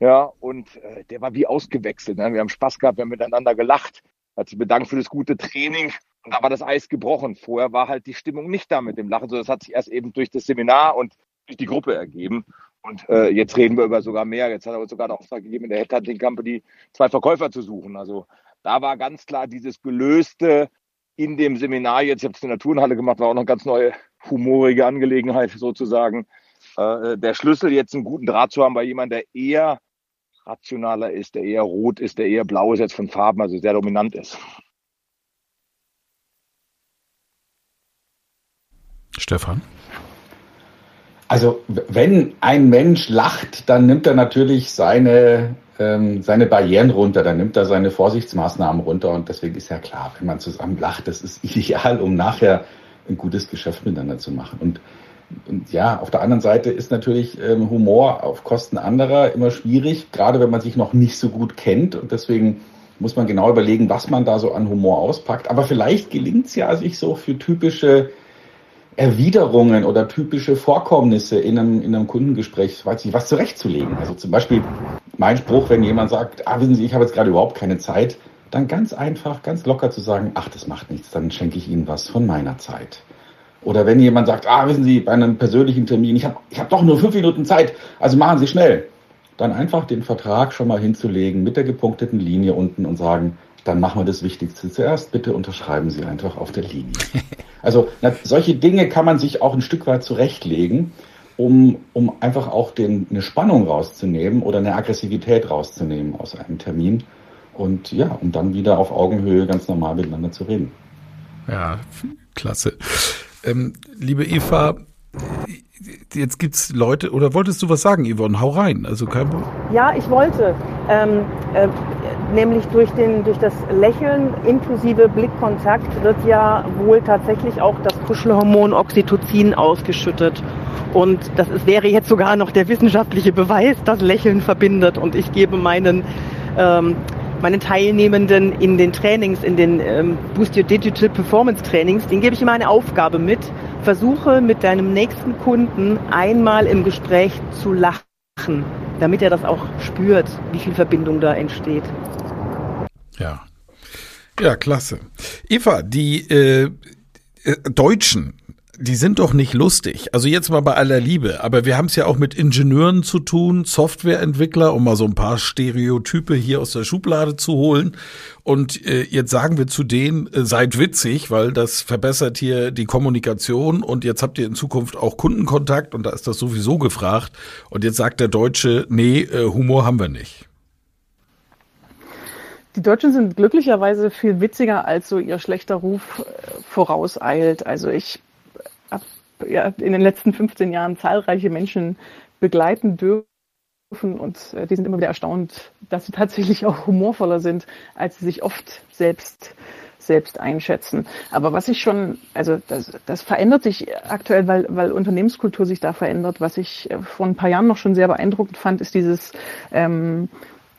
Ja, und äh, der war wie ausgewechselt. Ne? Wir haben Spaß gehabt, wir haben miteinander gelacht, hat sich bedankt für das gute Training. Und da war das Eis gebrochen. Vorher war halt die Stimmung nicht da mit dem Lachen, sondern das hat sich erst eben durch das Seminar und durch die Gruppe ergeben. Und äh, jetzt reden wir über sogar mehr. Jetzt hat er uns sogar einen Auftrag gegeben, in der Headhunting Company zwei Verkäufer zu suchen. Also da war ganz klar dieses Gelöste in dem Seminar jetzt. Ich habe es in der Turnhalle gemacht, war auch noch eine ganz neue humorige Angelegenheit sozusagen. Äh, der Schlüssel jetzt einen guten Draht zu haben bei jemandem, der eher rationaler ist, der eher rot ist, der eher blau ist jetzt von Farben, also sehr dominant ist. Stefan? Also wenn ein Mensch lacht, dann nimmt er natürlich seine ähm, seine Barrieren runter, dann nimmt er seine Vorsichtsmaßnahmen runter und deswegen ist ja klar, wenn man zusammen lacht, das ist *laughs* ideal, um nachher ein gutes Geschäft miteinander zu machen. Und, und ja, auf der anderen Seite ist natürlich ähm, Humor auf Kosten anderer immer schwierig, gerade wenn man sich noch nicht so gut kennt und deswegen muss man genau überlegen, was man da so an Humor auspackt. Aber vielleicht gelingt es ja, sich so für typische Erwiderungen oder typische Vorkommnisse in einem, in einem Kundengespräch, weiß ich, was zurechtzulegen. Also zum Beispiel mein Spruch, wenn jemand sagt, ah, wissen Sie, ich habe jetzt gerade überhaupt keine Zeit, dann ganz einfach, ganz locker zu sagen, ach, das macht nichts, dann schenke ich Ihnen was von meiner Zeit. Oder wenn jemand sagt, ah, wissen Sie, bei einem persönlichen Termin, ich habe ich hab doch nur fünf Minuten Zeit, also machen Sie schnell. Dann einfach den Vertrag schon mal hinzulegen mit der gepunkteten Linie unten und sagen, dann machen wir das Wichtigste zuerst. Bitte unterschreiben Sie einfach auf der Linie. *laughs* Also na, solche Dinge kann man sich auch ein Stück weit zurechtlegen, um, um einfach auch den, eine Spannung rauszunehmen oder eine Aggressivität rauszunehmen aus einem Termin. Und ja, um dann wieder auf Augenhöhe ganz normal miteinander zu reden. Ja, klasse. Ähm, liebe Eva, jetzt gibt's Leute, oder wolltest du was sagen, Yvonne? Hau rein. Also kein Ja, ich wollte. Ähm, äh, nämlich durch, den, durch das Lächeln inklusive Blickkontakt wird ja wohl tatsächlich auch das Kuschelhormon Oxytocin ausgeschüttet. Und das ist, wäre jetzt sogar noch der wissenschaftliche Beweis, dass Lächeln verbindet. Und ich gebe meinen ähm, meine Teilnehmenden in den Trainings, in den ähm, Boost Your Digital Performance Trainings, denen gebe ich immer eine Aufgabe mit. Versuche mit deinem nächsten Kunden einmal im Gespräch zu lachen, damit er das auch spürt, wie viel Verbindung da entsteht. Ja. Ja, klasse. Eva, die äh, äh Deutschen, die sind doch nicht lustig. Also jetzt mal bei aller Liebe, aber wir haben es ja auch mit Ingenieuren zu tun, Softwareentwickler, um mal so ein paar Stereotype hier aus der Schublade zu holen. Und äh, jetzt sagen wir zu denen, äh, seid witzig, weil das verbessert hier die Kommunikation und jetzt habt ihr in Zukunft auch Kundenkontakt und da ist das sowieso gefragt. Und jetzt sagt der Deutsche, nee, äh, Humor haben wir nicht. Die Deutschen sind glücklicherweise viel witziger, als so ihr schlechter Ruf äh, vorauseilt. Also ich ja, in den letzten 15 Jahren zahlreiche Menschen begleiten dürfen und äh, die sind immer wieder erstaunt, dass sie *laughs* tatsächlich auch humorvoller sind, als sie sich oft selbst selbst einschätzen. Aber was ich schon, also das, das verändert sich aktuell, weil, weil Unternehmenskultur sich da verändert. Was ich äh, vor ein paar Jahren noch schon sehr beeindruckend fand, ist dieses ähm,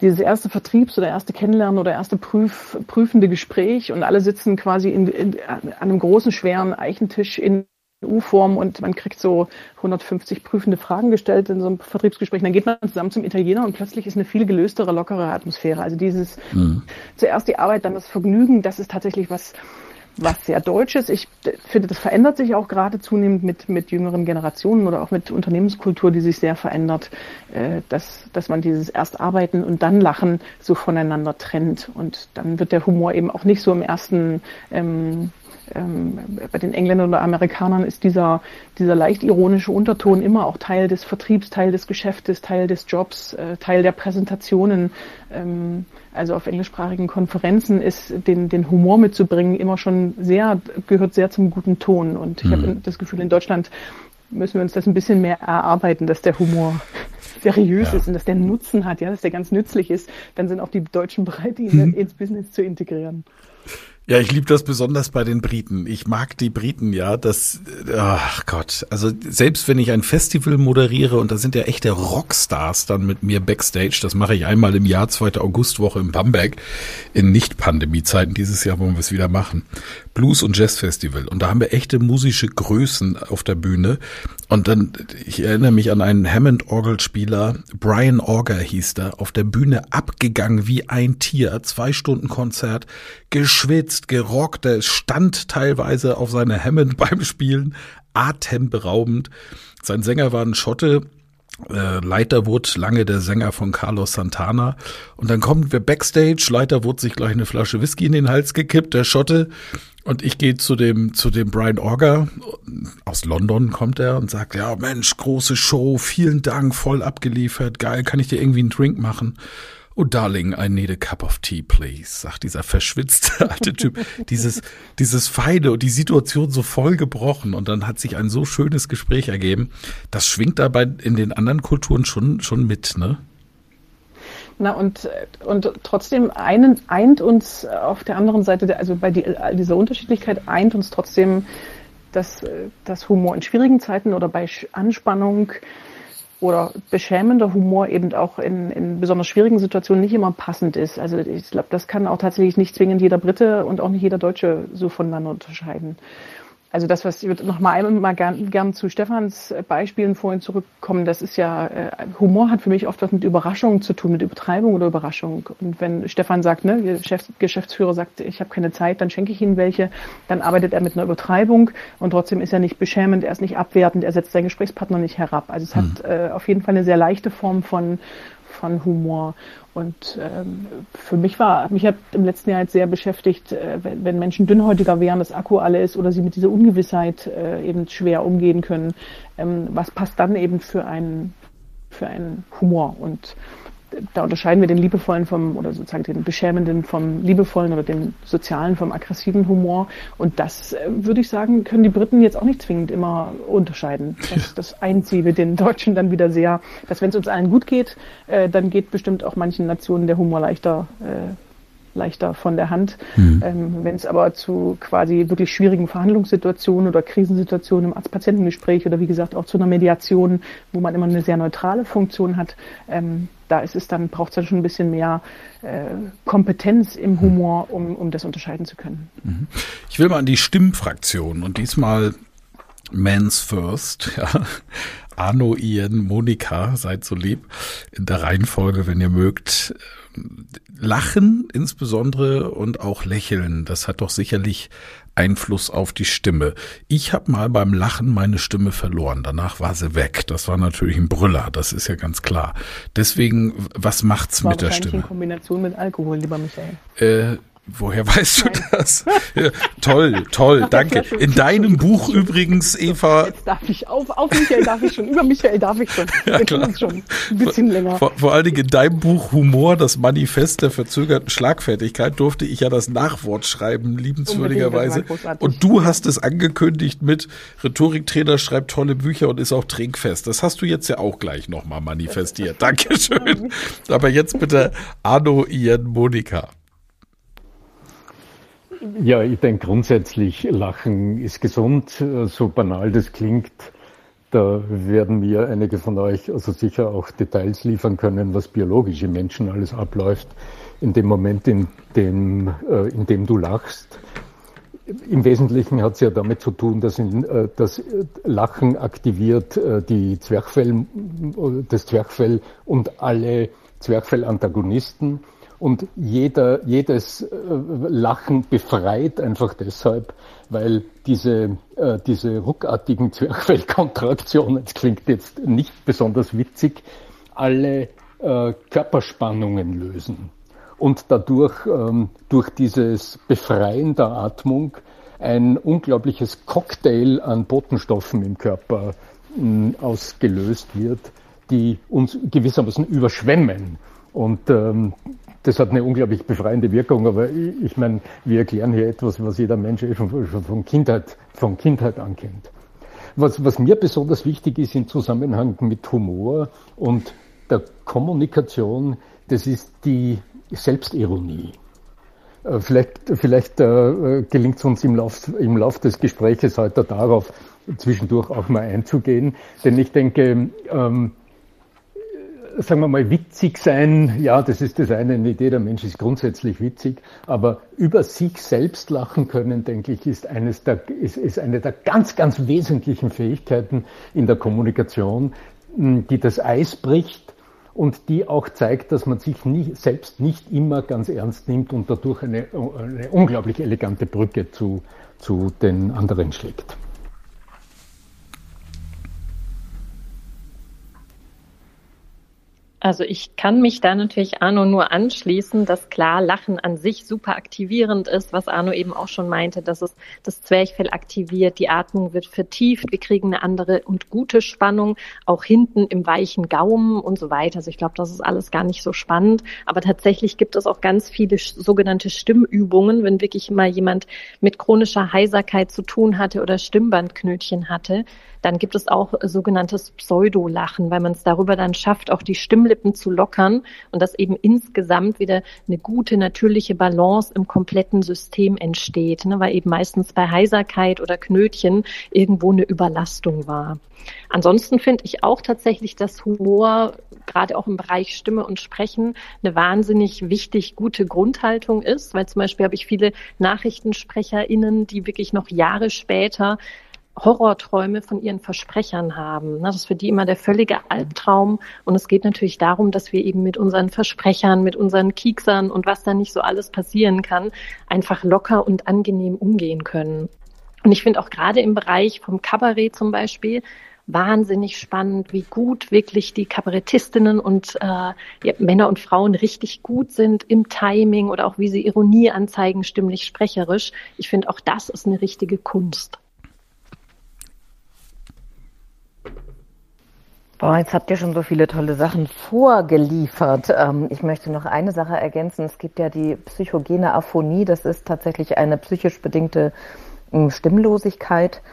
dieses erste Vertriebs- oder erste Kennenlernen oder erste Prüf, prüfende Gespräch und alle sitzen quasi in, in, an einem großen, schweren Eichentisch in U-Form und man kriegt so 150 prüfende Fragen gestellt in so einem Vertriebsgespräch. Dann geht man zusammen zum Italiener und plötzlich ist eine viel gelöstere, lockere Atmosphäre. Also dieses mhm. zuerst die Arbeit, dann das Vergnügen, das ist tatsächlich was, was sehr Deutsches. Ich finde, das verändert sich auch gerade zunehmend mit, mit jüngeren Generationen oder auch mit Unternehmenskultur, die sich sehr verändert, äh, dass, dass man dieses erst arbeiten und dann lachen so voneinander trennt. Und dann wird der Humor eben auch nicht so im ersten ähm, ähm, bei den Engländern oder Amerikanern ist dieser, dieser leicht ironische Unterton immer auch Teil des Vertriebs, Teil des Geschäftes, Teil des Jobs, äh, Teil der Präsentationen. Ähm, also auf englischsprachigen Konferenzen ist den, den Humor mitzubringen immer schon sehr, gehört sehr zum guten Ton. Und ich mhm. habe das Gefühl, in Deutschland müssen wir uns das ein bisschen mehr erarbeiten, dass der Humor *laughs* seriös ja. ist und dass der Nutzen hat, ja, dass der ganz nützlich ist, dann sind auch die Deutschen bereit, ihn *laughs* ins Business zu integrieren. Ja, ich liebe das besonders bei den Briten. Ich mag die Briten, ja. Das, ach Gott. Also selbst wenn ich ein Festival moderiere und da sind ja echte Rockstars dann mit mir backstage, das mache ich einmal im Jahr, zweite Augustwoche in Bamberg, in Nicht-Pandemie-Zeiten. Dieses Jahr wollen wir es wieder machen. Blues- und Jazz-Festival. Und da haben wir echte musische Größen auf der Bühne. Und dann, ich erinnere mich an einen Hammond-Orgelspieler, Brian Auger hieß der, auf der Bühne abgegangen wie ein Tier, zwei Stunden Konzert, geschwitzt, gerockt, er stand teilweise auf seine Hammond *laughs* beim Spielen, atemberaubend. Sein Sänger war ein Schotte, äh, Leiter wurde lange der Sänger von Carlos Santana. Und dann kommen wir backstage. Leiter wurde sich gleich eine Flasche Whisky in den Hals gekippt, der Schotte. Und ich gehe zu dem, zu dem Brian Orger. Aus London kommt er und sagt, ja, Mensch, große Show, vielen Dank, voll abgeliefert, geil, kann ich dir irgendwie einen Drink machen? Oh, Darling, I need a cup of tea, please, sagt dieser verschwitzte *laughs* alte Typ. dieses, dieses Feine und die Situation so voll gebrochen und dann hat sich ein so schönes Gespräch ergeben. Das schwingt dabei in den anderen Kulturen schon, schon mit, ne? Na und, und trotzdem einen, eint uns auf der anderen Seite, also bei die, dieser Unterschiedlichkeit eint uns trotzdem, dass, dass Humor in schwierigen Zeiten oder bei Anspannung oder beschämender Humor eben auch in, in besonders schwierigen Situationen nicht immer passend ist. Also ich glaube, das kann auch tatsächlich nicht zwingend jeder Brite und auch nicht jeder Deutsche so voneinander unterscheiden. Also das, was ich würde noch mal einmal gern, gern zu Stefans Beispielen vorhin zurückkommen, das ist ja, äh, Humor hat für mich oft was mit Überraschung zu tun, mit Übertreibung oder Überraschung. Und wenn Stefan sagt, ne, Chef, Geschäftsführer sagt, ich habe keine Zeit, dann schenke ich Ihnen welche, dann arbeitet er mit einer Übertreibung und trotzdem ist er nicht beschämend, er ist nicht abwertend, er setzt seinen Gesprächspartner nicht herab. Also es mhm. hat äh, auf jeden Fall eine sehr leichte Form von von Humor. Und ähm, für mich war, mich hat im letzten Jahr jetzt sehr beschäftigt, äh, wenn, wenn, Menschen dünnhäutiger wären, das Akku alle ist oder sie mit dieser Ungewissheit äh, eben schwer umgehen können. Ähm, was passt dann eben für einen, für einen Humor? Und da unterscheiden wir den liebevollen vom, oder sozusagen den beschämenden vom liebevollen oder den sozialen vom aggressiven Humor. Und das, äh, würde ich sagen, können die Briten jetzt auch nicht zwingend immer unterscheiden. Das, das eint sie mit den Deutschen dann wieder sehr, dass wenn es uns allen gut geht, äh, dann geht bestimmt auch manchen Nationen der Humor leichter, äh, leichter von der Hand. Mhm. Ähm, Wenn es aber zu quasi wirklich schwierigen Verhandlungssituationen oder Krisensituationen im Arzt-Patientengespräch oder wie gesagt auch zu einer Mediation, wo man immer eine sehr neutrale Funktion hat, ähm, da ist es dann, braucht es dann schon ein bisschen mehr äh, Kompetenz im. Humor, um, um das unterscheiden zu können. Mhm. Ich will mal an die Stimmfraktion und diesmal Men's First, ja. Arno, Ian, Monika, seid so lieb. In der Reihenfolge, wenn ihr mögt. Lachen insbesondere und auch Lächeln, das hat doch sicherlich Einfluss auf die Stimme. Ich habe mal beim Lachen meine Stimme verloren. Danach war sie weg. Das war natürlich ein Brüller, das ist ja ganz klar. Deswegen, was macht's mit der Stimme? in Kombination mit Alkohol, lieber Michael. Äh, Woher weißt Nein. du das? Ja, toll, toll, danke. In deinem Buch übrigens, Eva. Jetzt darf ich auf, auf Michael darf ich schon, über Michael darf ich schon. Ja, klar. schon ein bisschen länger. Vor, vor allen Dingen in deinem Buch Humor, das Manifest der verzögerten Schlagfertigkeit, durfte ich ja das Nachwort schreiben, liebenswürdigerweise. Und du hast es angekündigt mit Rhetoriktrainer schreibt tolle Bücher und ist auch trinkfest. Das hast du jetzt ja auch gleich nochmal manifestiert. Dankeschön. *laughs* Aber jetzt bitte Arno, Ian, Monika. Ja, ich denke grundsätzlich, Lachen ist gesund, so banal das klingt. Da werden mir einige von euch also sicher auch Details liefern können, was biologisch im Menschen alles abläuft. In dem Moment, in dem, äh, in dem du lachst. Im Wesentlichen hat es ja damit zu tun, dass in, äh, das Lachen aktiviert äh, die Zwerchfell, das Zwerchfell und alle Zwerchfellantagonisten. Und jeder, jedes äh, Lachen befreit einfach deshalb, weil diese, äh, diese ruckartigen Zwerchfellkontraktionen, das klingt jetzt nicht besonders witzig, alle äh, Körperspannungen lösen. Und dadurch, ähm, durch dieses Befreien der Atmung, ein unglaubliches Cocktail an Botenstoffen im Körper mh, ausgelöst wird, die uns gewissermaßen überschwemmen. Und ähm, das hat eine unglaublich befreiende Wirkung, aber ich, ich meine, wir erklären hier etwas, was jeder Mensch eh schon, schon von Kindheit, von Kindheit an kennt. Was, was mir besonders wichtig ist im Zusammenhang mit Humor und der Kommunikation, das ist die Selbstironie. Äh, vielleicht, vielleicht äh, gelingt es uns im Lauf, im Lauf des Gespräches heute darauf, zwischendurch auch mal einzugehen. Denn ich denke, ähm, sagen wir mal, witzig sein, ja, das ist das eine, nicht jeder Mensch ist grundsätzlich witzig, aber über sich selbst lachen können, denke ich, ist, eines der, ist, ist eine der ganz, ganz wesentlichen Fähigkeiten in der Kommunikation, die das Eis bricht und die auch zeigt, dass man sich nie, selbst nicht immer ganz ernst nimmt und dadurch eine, eine unglaublich elegante Brücke zu, zu den anderen schlägt. Also ich kann mich da natürlich Arno nur anschließen, dass klar Lachen an sich super aktivierend ist, was Arno eben auch schon meinte, dass es das Zwerchfell aktiviert, die Atmung wird vertieft, wir kriegen eine andere und gute Spannung, auch hinten im weichen Gaumen und so weiter. Also ich glaube, das ist alles gar nicht so spannend, aber tatsächlich gibt es auch ganz viele sogenannte Stimmübungen, wenn wirklich mal jemand mit chronischer Heiserkeit zu tun hatte oder Stimmbandknötchen hatte, dann gibt es auch sogenanntes Pseudolachen, weil man es darüber dann schafft, auch die Stimmlage Stimmlippen zu lockern und dass eben insgesamt wieder eine gute, natürliche Balance im kompletten System entsteht, ne, weil eben meistens bei Heiserkeit oder Knötchen irgendwo eine Überlastung war. Ansonsten finde ich auch tatsächlich, dass Humor gerade auch im Bereich Stimme und Sprechen eine wahnsinnig wichtig gute Grundhaltung ist, weil zum Beispiel habe ich viele NachrichtensprecherInnen, die wirklich noch Jahre später Horrorträume von ihren Versprechern haben. Das ist für die immer der völlige Albtraum. Und es geht natürlich darum, dass wir eben mit unseren Versprechern, mit unseren Kieksern und was da nicht so alles passieren kann, einfach locker und angenehm umgehen können. Und ich finde auch gerade im Bereich vom Kabarett zum Beispiel, wahnsinnig spannend, wie gut wirklich die Kabarettistinnen und äh, ja, Männer und Frauen richtig gut sind im Timing oder auch wie sie Ironie anzeigen, stimmlich sprecherisch. Ich finde auch das ist eine richtige Kunst. Boah, jetzt habt ihr schon so viele tolle Sachen vorgeliefert. Ähm, ich möchte noch eine Sache ergänzen. Es gibt ja die psychogene Aphonie. Das ist tatsächlich eine psychisch bedingte ähm, Stimmlosigkeit.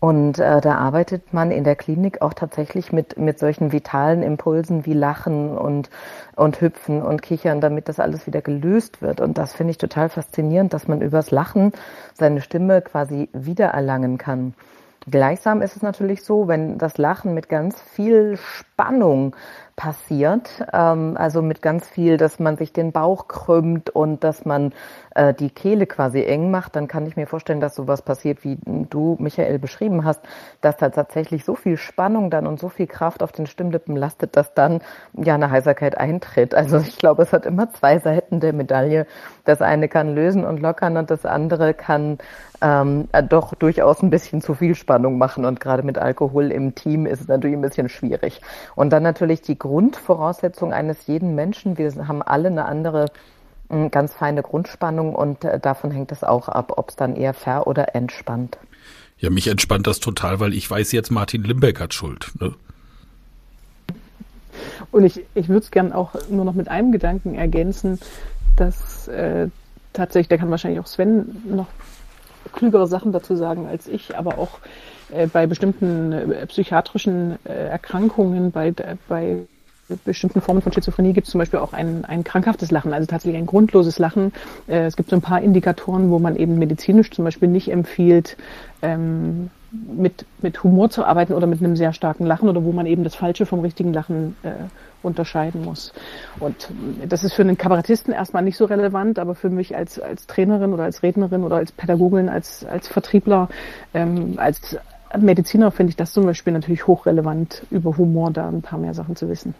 Und äh, da arbeitet man in der Klinik auch tatsächlich mit, mit solchen vitalen Impulsen wie Lachen und, und Hüpfen und Kichern, damit das alles wieder gelöst wird. Und das finde ich total faszinierend, dass man übers Lachen seine Stimme quasi wiedererlangen kann. Gleichsam ist es natürlich so, wenn das Lachen mit ganz viel Spannung passiert, ähm, also mit ganz viel, dass man sich den Bauch krümmt und dass man äh, die Kehle quasi eng macht, dann kann ich mir vorstellen, dass sowas passiert, wie du, Michael, beschrieben hast, dass da tatsächlich so viel Spannung dann und so viel Kraft auf den Stimmlippen lastet, dass dann ja eine Heiserkeit eintritt. Also ich glaube, es hat immer zwei Seiten der Medaille. Das eine kann lösen und lockern und das andere kann ähm, doch durchaus ein bisschen zu viel Spannung machen. Und gerade mit Alkohol im Team ist es natürlich ein bisschen schwierig. Und dann natürlich die Grundvoraussetzung eines jeden Menschen. Wir haben alle eine andere ganz feine Grundspannung und äh, davon hängt es auch ab, ob es dann eher ver- oder entspannt. Ja, mich entspannt das total, weil ich weiß jetzt, Martin Limbeck hat Schuld. Ne? Und ich, ich würde es gern auch nur noch mit einem Gedanken ergänzen, dass äh, tatsächlich, da kann wahrscheinlich auch Sven noch klügere Sachen dazu sagen als ich, aber auch äh, bei bestimmten äh, psychiatrischen äh, Erkrankungen, bei, bei bestimmten Formen von Schizophrenie gibt es zum Beispiel auch ein, ein krankhaftes Lachen, also tatsächlich ein grundloses Lachen. Äh, es gibt so ein paar Indikatoren, wo man eben medizinisch zum Beispiel nicht empfiehlt, ähm, mit, mit Humor zu arbeiten oder mit einem sehr starken Lachen oder wo man eben das Falsche vom richtigen Lachen äh, unterscheiden muss. Und das ist für einen Kabarettisten erstmal nicht so relevant, aber für mich als, als Trainerin oder als Rednerin oder als Pädagogin, als, als Vertriebler, ähm, als Mediziner finde ich das zum Beispiel natürlich hochrelevant, über Humor da ein paar mehr Sachen zu wissen.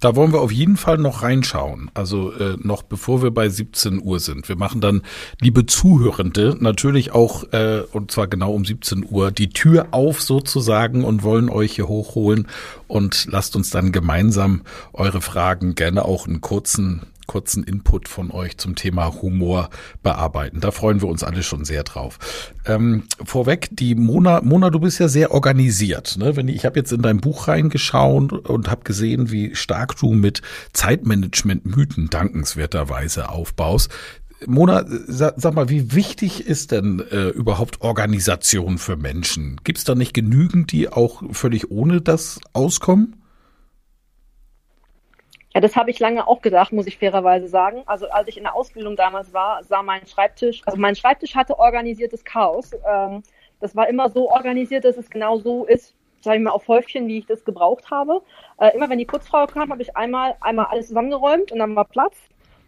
Da wollen wir auf jeden Fall noch reinschauen. Also äh, noch bevor wir bei 17 Uhr sind. Wir machen dann, liebe Zuhörende, natürlich auch, äh, und zwar genau um 17 Uhr, die Tür auf sozusagen und wollen euch hier hochholen und lasst uns dann gemeinsam eure Fragen gerne auch einen kurzen kurzen Input von euch zum Thema Humor bearbeiten. Da freuen wir uns alle schon sehr drauf. Ähm, vorweg, die Mona, Mona, du bist ja sehr organisiert. Ne? Wenn ich, ich habe jetzt in dein Buch reingeschaut und habe gesehen, wie stark du mit Zeitmanagement-Mythen dankenswerterweise aufbaust. Mona, sag, mal, wie wichtig ist denn äh, überhaupt Organisation für Menschen? Gibt es da nicht genügend, die auch völlig ohne das auskommen? Ja, das habe ich lange auch gedacht, muss ich fairerweise sagen. Also als ich in der Ausbildung damals war, sah mein Schreibtisch, also mein Schreibtisch hatte organisiertes Chaos. Ähm, das war immer so organisiert, dass es genau so ist, sage ich mal, auf Häufchen, wie ich das gebraucht habe. Äh, immer wenn die Putzfrau kam, habe ich einmal, einmal alles zusammengeräumt und dann war Platz.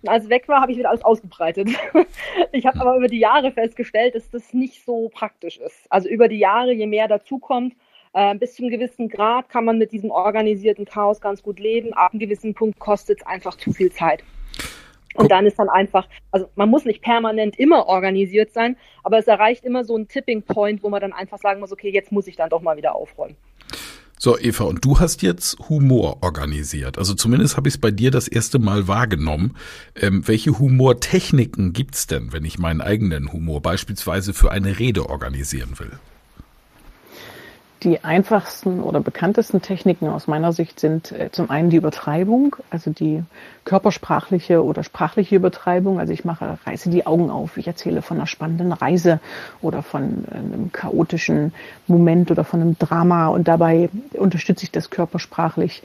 Und als es weg war, habe ich wieder alles ausgebreitet. *laughs* ich habe aber über die Jahre festgestellt, dass das nicht so praktisch ist. Also über die Jahre, je mehr dazukommt, äh, bis zum gewissen Grad kann man mit diesem organisierten Chaos ganz gut leben. Ab einem gewissen Punkt kostet es einfach zu viel Zeit. Und dann ist dann einfach, also man muss nicht permanent immer organisiert sein, aber es erreicht immer so ein Tipping Point, wo man dann einfach sagen muss, okay, jetzt muss ich dann doch mal wieder aufräumen. So, Eva, und du hast jetzt Humor organisiert. Also zumindest habe ich es bei dir das erste Mal wahrgenommen. Ähm, welche Humortechniken gibt's denn, wenn ich meinen eigenen Humor beispielsweise für eine Rede organisieren will? Die einfachsten oder bekanntesten Techniken aus meiner Sicht sind äh, zum einen die Übertreibung, also die körpersprachliche oder sprachliche Übertreibung. Also ich mache, reiße die Augen auf, ich erzähle von einer spannenden Reise oder von äh, einem chaotischen Moment oder von einem Drama und dabei unterstütze ich das körpersprachlich.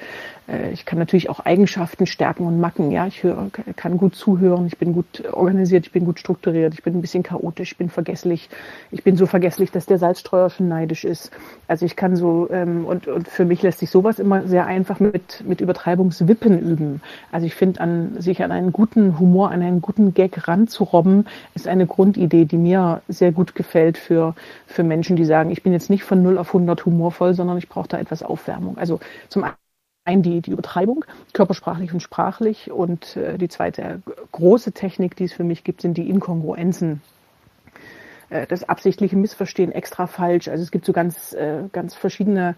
Äh, ich kann natürlich auch Eigenschaften, Stärken und Macken. Ja, ich höre, kann gut zuhören, ich bin gut organisiert, ich bin gut strukturiert, ich bin ein bisschen chaotisch, ich bin vergesslich. Ich bin so vergesslich, dass der Salzstreuer schon neidisch ist. Also ich kann so, ähm, und, und für mich lässt sich sowas immer sehr einfach mit, mit Übertreibungswippen üben. Also ich finde, an, sich an einen guten Humor, an einen guten Gag ranzurobben, ist eine Grundidee, die mir sehr gut gefällt für, für Menschen, die sagen, ich bin jetzt nicht von 0 auf 100 humorvoll, sondern ich brauche da etwas Aufwärmung. Also zum einen die, die Übertreibung, körpersprachlich und sprachlich. Und äh, die zweite große Technik, die es für mich gibt, sind die Inkongruenzen. Äh, das absichtliche Missverstehen extra falsch. Also es gibt so ganz, äh, ganz verschiedene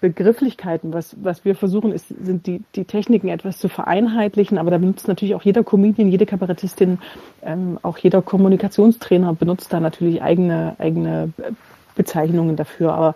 Begrifflichkeiten. Was, was wir versuchen, ist, sind die, die Techniken etwas zu vereinheitlichen, aber da benutzt natürlich auch jeder Comedian, jede Kabarettistin, ähm, auch jeder Kommunikationstrainer benutzt da natürlich eigene, eigene Bezeichnungen dafür. Aber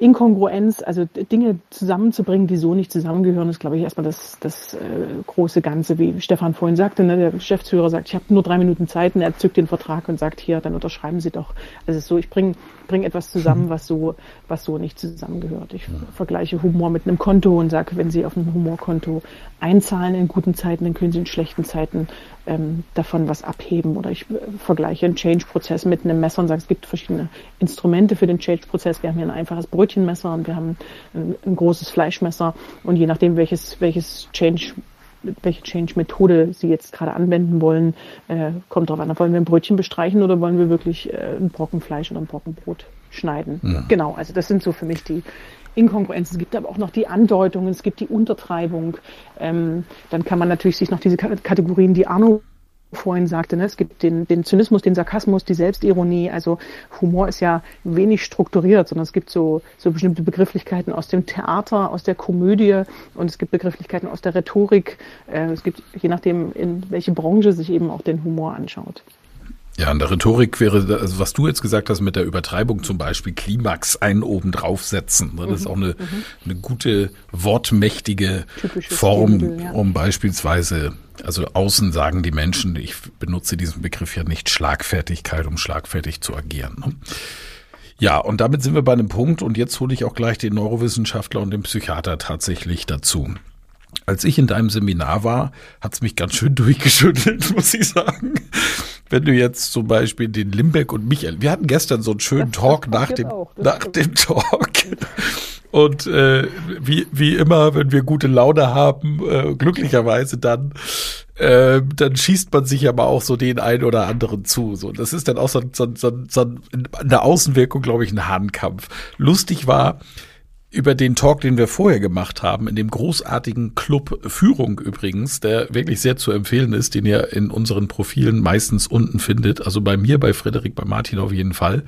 Inkongruenz, also Dinge zusammenzubringen, die so nicht zusammengehören, ist, glaube ich, erstmal das, das äh, große Ganze, wie Stefan vorhin sagte. Ne? Der Geschäftsführer sagt, ich habe nur drei Minuten Zeit und er zückt den Vertrag und sagt, hier, dann unterschreiben Sie doch. Also so, ich bringe bring etwas zusammen, was so, was so nicht zusammengehört. Ich vergleiche Humor mit einem Konto und sage, wenn Sie auf ein Humorkonto einzahlen in guten Zeiten, dann können Sie in schlechten Zeiten ähm, davon was abheben. Oder ich äh, vergleiche einen Change-Prozess mit einem Messer und sage, es gibt verschiedene Instrumente für den Change-Prozess. Wir haben hier ein einfaches Brötchenmesser und wir haben ein, ein großes Fleischmesser. Und je nachdem, welches, welches Change welche Change-Methode Sie jetzt gerade anwenden wollen, äh, kommt darauf an. Wollen wir ein Brötchen bestreichen oder wollen wir wirklich äh, einen Brocken Fleisch oder ein Brocken Brot schneiden? Ja. Genau, also das sind so für mich die Inkongruenzen. Es gibt aber auch noch die Andeutungen, es gibt die Untertreibung. Ähm, dann kann man natürlich sich noch diese Kategorien, die Arno vorhin sagte, ne? es gibt den, den Zynismus, den Sarkasmus, die Selbstironie. Also Humor ist ja wenig strukturiert, sondern es gibt so, so bestimmte Begrifflichkeiten aus dem Theater, aus der Komödie und es gibt Begrifflichkeiten aus der Rhetorik. Äh, es gibt, je nachdem, in welche Branche sich eben auch den Humor anschaut. Ja, in der Rhetorik wäre, also was du jetzt gesagt hast mit der Übertreibung zum Beispiel, Klimax einen oben draufsetzen. Ne? Das ist mhm, auch eine, mhm. eine gute, wortmächtige Typisches Form, Stilmittel, ja. um beispielsweise, also außen sagen die Menschen, ich benutze diesen Begriff ja nicht Schlagfertigkeit, um schlagfertig zu agieren. Ne? Ja, und damit sind wir bei einem Punkt und jetzt hole ich auch gleich den Neurowissenschaftler und den Psychiater tatsächlich dazu. Als ich in deinem Seminar war, hat's mich ganz schön *laughs* durchgeschüttelt, muss ich sagen. Wenn du jetzt zum Beispiel den Limbeck und Michael, wir hatten gestern so einen schönen das, *laughs* Talk das nach dem, nach dem Talk. Und äh, wie, wie immer, wenn wir gute Laune haben, äh, glücklicherweise dann, äh, dann schießt man sich aber auch so den einen oder anderen zu. So, das ist dann auch so, so, so, so eine Außenwirkung, glaube ich, ein Hahnkampf. Lustig war, über den Talk, den wir vorher gemacht haben, in dem großartigen Club Führung übrigens, der wirklich sehr zu empfehlen ist, den ihr in unseren Profilen meistens unten findet. Also bei mir, bei Frederik, bei Martin auf jeden Fall.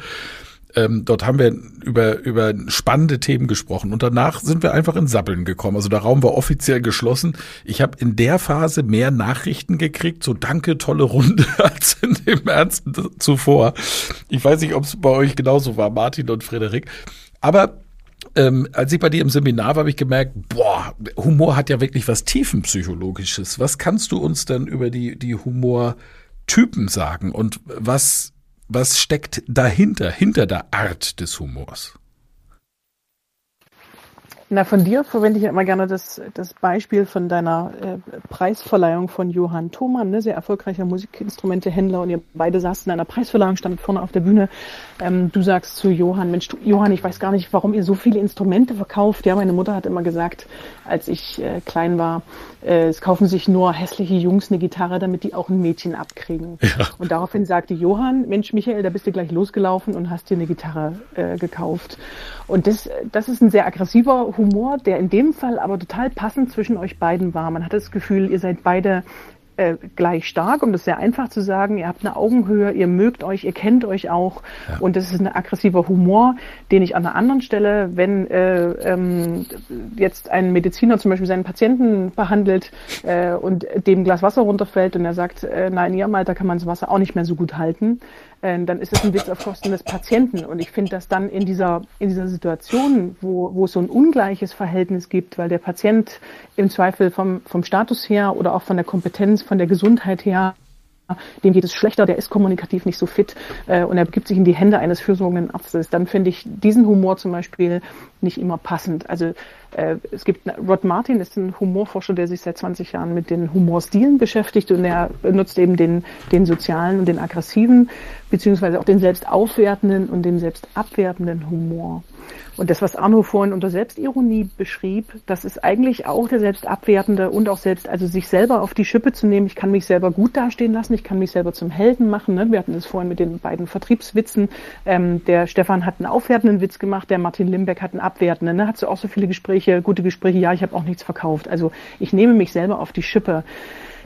Ähm, dort haben wir über, über spannende Themen gesprochen und danach sind wir einfach in Sabbeln gekommen. Also der Raum war offiziell geschlossen. Ich habe in der Phase mehr Nachrichten gekriegt, so danke, tolle Runde, *laughs* als in dem ernsten zuvor. Ich weiß nicht, ob es bei euch genauso war, Martin und Frederik. Aber ähm, als ich bei dir im Seminar war, habe ich gemerkt, boah, Humor hat ja wirklich was tiefenpsychologisches. Was kannst du uns denn über die, die Humortypen sagen und was, was steckt dahinter, hinter der Art des Humors? Na, von dir verwende ich immer gerne das, das Beispiel von deiner äh, Preisverleihung von Johann Thomann, ne, sehr erfolgreicher Musikinstrumentehändler und ihr beide saßen in einer Preisverleihung, standet vorne auf der Bühne. Ähm, du sagst zu Johann, Mensch, du, Johann, ich weiß gar nicht, warum ihr so viele Instrumente verkauft. Ja, meine Mutter hat immer gesagt, als ich äh, klein war, äh, es kaufen sich nur hässliche Jungs eine Gitarre, damit die auch ein Mädchen abkriegen. Ja. Und daraufhin sagte Johann, Mensch, Michael, da bist du gleich losgelaufen und hast dir eine Gitarre äh, gekauft. Und das, das ist ein sehr aggressiver Humor, der in dem Fall aber total passend zwischen euch beiden war. Man hat das Gefühl, ihr seid beide äh, gleich stark, um das sehr einfach zu sagen. Ihr habt eine Augenhöhe, ihr mögt euch, ihr kennt euch auch. Ja. Und das ist ein aggressiver Humor, den ich an einer anderen Stelle, wenn äh, ähm, jetzt ein Mediziner zum Beispiel seinen Patienten behandelt äh, und dem Glas Wasser runterfällt und er sagt, äh, nein, in ihrem Alter kann man das Wasser auch nicht mehr so gut halten, dann ist es ein Witz auf Kosten des Patienten. Und ich finde, dass dann in dieser, in dieser Situation, wo, wo es so ein ungleiches Verhältnis gibt, weil der Patient im Zweifel vom, vom Status her oder auch von der Kompetenz, von der Gesundheit her dem geht es schlechter, der ist kommunikativ nicht so fit äh, und er begibt sich in die Hände eines fürsorgenden Arztes, dann finde ich diesen Humor zum Beispiel nicht immer passend. Also äh, es gibt Rod Martin ist ein Humorforscher, der sich seit 20 Jahren mit den Humorstilen beschäftigt und er benutzt eben den, den sozialen und den aggressiven, beziehungsweise auch den selbstaufwertenden und den selbstabwertenden Humor. Und das, was Arno vorhin unter Selbstironie beschrieb, das ist eigentlich auch der selbstabwertende und auch selbst, also sich selber auf die Schippe zu nehmen. Ich kann mich selber gut dastehen lassen, ich kann mich selber zum Helden machen. Ne? Wir hatten es vorhin mit den beiden Vertriebswitzen. Ähm, der Stefan hat einen aufwertenden Witz gemacht, der Martin Limbeck hat einen abwertenden. Ne? Hat so auch so viele Gespräche, gute Gespräche, ja, ich habe auch nichts verkauft. Also ich nehme mich selber auf die Schippe.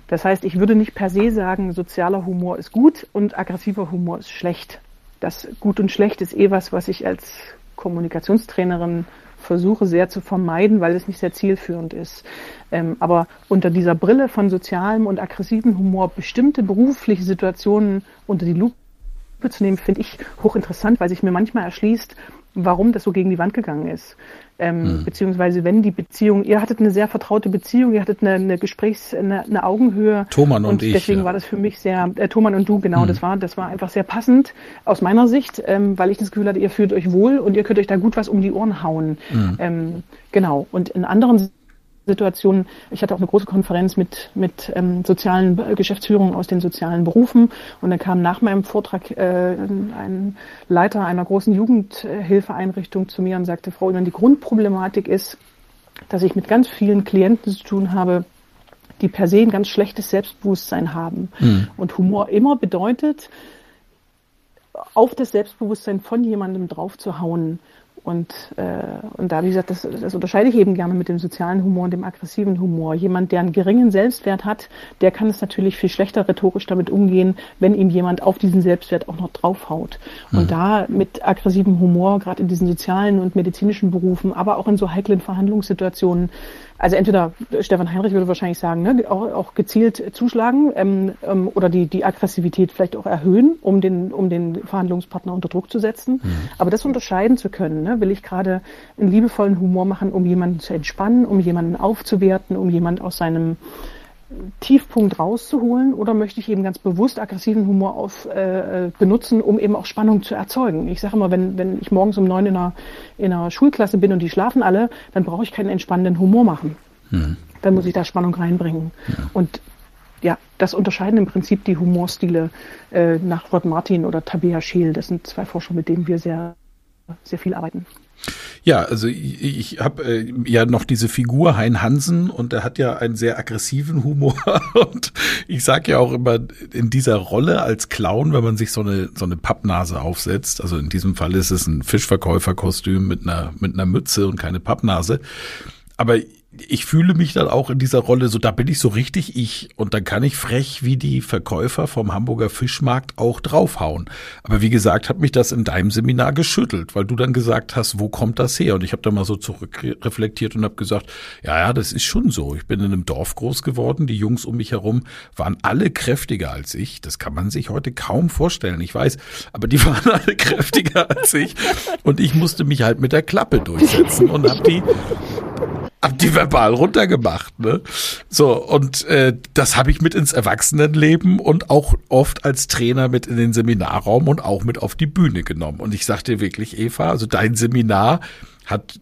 Das heißt, ich würde nicht per se sagen, sozialer Humor ist gut und aggressiver Humor ist schlecht. Das gut und schlecht ist eh was, was ich als Kommunikationstrainerin versuche sehr zu vermeiden, weil es nicht sehr zielführend ist. Ähm, aber unter dieser Brille von sozialem und aggressivem Humor bestimmte berufliche Situationen unter die Lupe zu nehmen, finde ich hochinteressant, weil sich mir manchmal erschließt, warum das so gegen die Wand gegangen ist. Ähm, mhm. Beziehungsweise wenn die Beziehung, ihr hattet eine sehr vertraute Beziehung, ihr hattet eine, eine Gesprächs-, eine, eine Augenhöhe. Thomann und, und ich. Deswegen ja. war das für mich sehr, äh, Thomann und du, genau, Mhm. das war, das war einfach sehr passend aus meiner Sicht, ähm, weil ich das Gefühl hatte, ihr fühlt euch wohl und ihr könnt euch da gut was um die Ohren hauen. Mhm. Ähm, genau. Und in anderen Situationen, ich hatte auch eine große Konferenz mit, mit ähm, sozialen äh, Geschäftsführungen aus den sozialen Berufen und da kam nach meinem Vortrag äh, ein Leiter einer großen Jugendhilfeeinrichtung zu mir und sagte, Frau Ullmann, die Grundproblematik ist, dass ich mit ganz vielen Klienten zu tun habe, die per se ein ganz schlechtes Selbstbewusstsein haben. Mhm. Und Humor immer bedeutet, auf das Selbstbewusstsein von jemandem drauf zu hauen. Und, äh, und da, wie gesagt, das, das unterscheide ich eben gerne mit dem sozialen Humor und dem aggressiven Humor. Jemand, der einen geringen Selbstwert hat, der kann es natürlich viel schlechter rhetorisch damit umgehen, wenn ihm jemand auf diesen Selbstwert auch noch draufhaut. Und Mhm. da mit aggressivem Humor, gerade in diesen sozialen und medizinischen Berufen, aber auch in so heiklen Verhandlungssituationen, also entweder Stefan Heinrich würde wahrscheinlich sagen, ne, auch, auch gezielt zuschlagen ähm, ähm, oder die, die Aggressivität vielleicht auch erhöhen, um den, um den Verhandlungspartner unter Druck zu setzen. Aber das unterscheiden zu können, ne, will ich gerade einen liebevollen Humor machen, um jemanden zu entspannen, um jemanden aufzuwerten, um jemanden aus seinem Tiefpunkt rauszuholen oder möchte ich eben ganz bewusst aggressiven Humor auf, äh, benutzen, um eben auch Spannung zu erzeugen. Ich sage immer, wenn, wenn ich morgens um neun in einer, in einer Schulklasse bin und die schlafen alle, dann brauche ich keinen entspannenden Humor machen. Mhm. Dann muss ich da Spannung reinbringen. Und ja, das unterscheiden im Prinzip die Humorstile äh, nach Rod Martin oder Tabea Scheel. Das sind zwei Forscher, mit denen wir sehr, sehr viel arbeiten. Ja, also ich, ich habe äh, ja noch diese Figur Hein Hansen und er hat ja einen sehr aggressiven Humor. *laughs* Und ich sage ja auch immer in dieser Rolle als Clown, wenn man sich so eine so eine Pappnase aufsetzt, also in diesem Fall ist es ein Fischverkäuferkostüm mit einer mit einer Mütze und keine Pappnase, aber ich fühle mich dann auch in dieser Rolle so, da bin ich so richtig ich und dann kann ich frech wie die Verkäufer vom Hamburger Fischmarkt auch draufhauen. Aber wie gesagt, hat mich das in deinem Seminar geschüttelt, weil du dann gesagt hast, wo kommt das her? Und ich habe da mal so zurückreflektiert und habe gesagt, ja, ja, das ist schon so. Ich bin in einem Dorf groß geworden, die Jungs um mich herum waren alle kräftiger als ich. Das kann man sich heute kaum vorstellen, ich weiß, aber die *laughs* waren alle kräftiger als ich und ich musste mich halt mit der Klappe durchsetzen und habe die hab die verbal runtergemacht, ne? So, und äh, das habe ich mit ins Erwachsenenleben und auch oft als Trainer mit in den Seminarraum und auch mit auf die Bühne genommen. Und ich sagte wirklich, Eva, also dein Seminar hat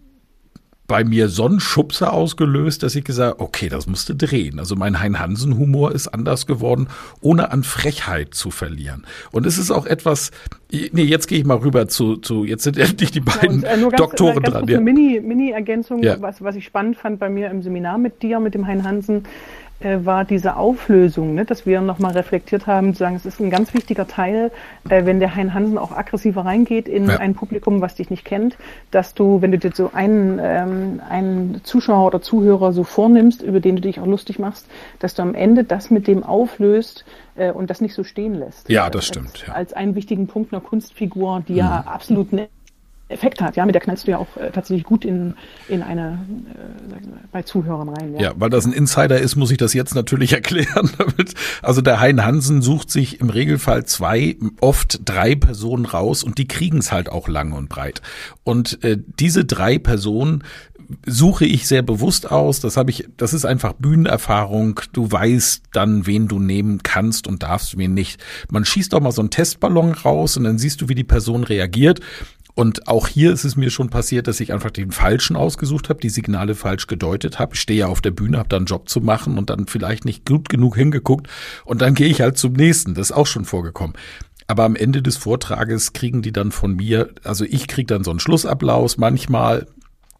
bei mir so einen Schubser ausgelöst, dass ich gesagt okay, das musste drehen. Also mein Hein-Hansen-Humor ist anders geworden, ohne an Frechheit zu verlieren. Und es ist auch etwas, nee, jetzt gehe ich mal rüber zu, zu jetzt sind endlich *laughs* die beiden Und, äh, nur ganz, Doktoren äh, ganz dran. Ja. Eine Mini- Mini-Ergänzung, Ja. was, was ich spannend fand bei mir im Seminar mit dir, mit dem Hein Hansen, äh, war diese Auflösung, ne, dass wir nochmal reflektiert haben, zu sagen, es ist ein ganz wichtiger Teil, äh, wenn der Hein Hansen auch aggressiver reingeht in Ja. ein Publikum, was dich nicht kennt, dass du, wenn du dir so einen, ähm, einen Zuschauer oder Zuhörer so vornimmst, über den du dich auch lustig machst, dass du am Ende das mit dem auflöst äh, und das nicht so stehen lässt. Ja, das Als- stimmt, ja. Als einen wichtigen Punkt einer Kunstfigur, die ja absolut ne Effekt hat. Ja, mit der knallst du ja auch äh, tatsächlich gut in, in eine, äh, bei Zuhörern rein. Ja. ja, weil das ein Insider ist, muss ich das jetzt natürlich *laughs* erklären. Damit. Also der Hein Hansen sucht sich im Regelfall zwei, oft drei Personen raus und die kriegen es halt auch lang und breit. Und äh, diese drei Personen suche ich sehr bewusst aus. Das habe ich, das ist einfach Bühnenerfahrung. Du weißt dann, wen du nehmen kannst und darfst, wen nicht. Man schießt auch mal so einen Testballon raus und dann siehst du, wie die Person reagiert. Und auch hier ist es mir schon passiert, dass ich einfach den falschen ausgesucht habe, die Signale falsch gedeutet habe. Ich stehe ja auf der Bühne, habe da einen Job zu machen und dann vielleicht nicht gut genug hingeguckt und dann gehe ich halt zum nächsten. Das ist auch schon vorgekommen. Aber am Ende des Vortrages kriegen die dann von mir, also ich kriege dann so einen Schlussapplaus manchmal,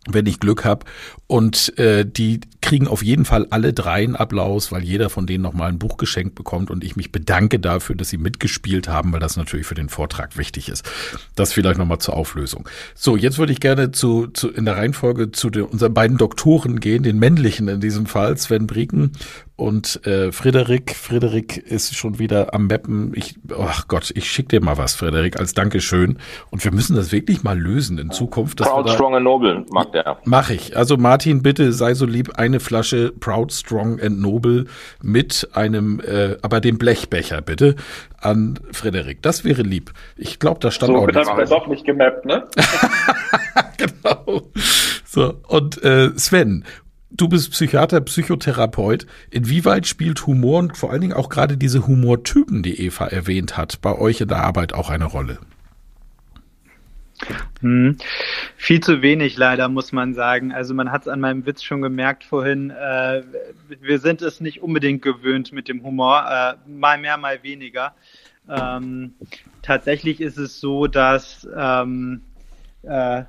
wenn ich Glück habe. Und äh, die kriegen auf jeden Fall alle drei einen Applaus, weil jeder von denen nochmal ein Buch geschenkt bekommt und ich mich bedanke dafür, dass sie mitgespielt haben, weil das natürlich für den Vortrag wichtig ist. Das vielleicht nochmal zur Auflösung. So, jetzt würde ich gerne zu, zu in der Reihenfolge zu den, unseren beiden Doktoren gehen, den männlichen in diesem Fall, Sven Brieken und äh, Frederik, Frederik ist schon wieder am Mappen. Ich, ach Gott, ich schick dir mal was, Frederik, als Dankeschön. Und wir müssen das wirklich mal lösen in Zukunft. Proud, Strong and Noble mag der. Mach ich. Also Martin, bitte sei so lieb, eine Flasche Proud, Strong and Noble mit einem, äh, aber dem Blechbecher bitte an Frederik. Das wäre lieb. Ich glaube, da stand so, auch nichts. So, doch nicht gemappt, ne? *laughs* genau. So, und äh, Sven, du bist Psychiater, Psychotherapeut. Inwieweit spielt Humor und vor allen Dingen auch gerade diese Humortypen, die Eva erwähnt hat, bei euch in der Arbeit auch eine Rolle? Hm. Viel zu wenig leider, muss man sagen. Also man hat es an meinem Witz schon gemerkt vorhin. Äh, wir sind es nicht unbedingt gewöhnt mit dem Humor, äh, mal mehr, mal weniger. Ähm, tatsächlich ist es so, dass ähm, äh,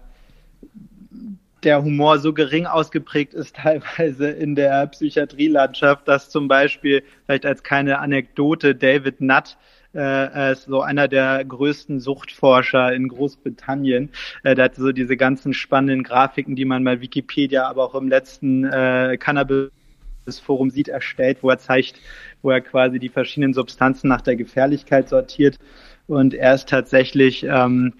der Humor so gering ausgeprägt ist *laughs* teilweise in der Psychiatrielandschaft, dass zum Beispiel, vielleicht als keine Anekdote, David Nutt, äh, ist so einer der größten Suchtforscher in Großbritannien. Äh, der hat so diese ganzen spannenden Grafiken, die man bei Wikipedia, aber auch im letzten äh, Cannabis Forum sieht, erstellt, wo er zeigt, wo er quasi die verschiedenen Substanzen nach der Gefährlichkeit sortiert. Und er ist tatsächlich ähm,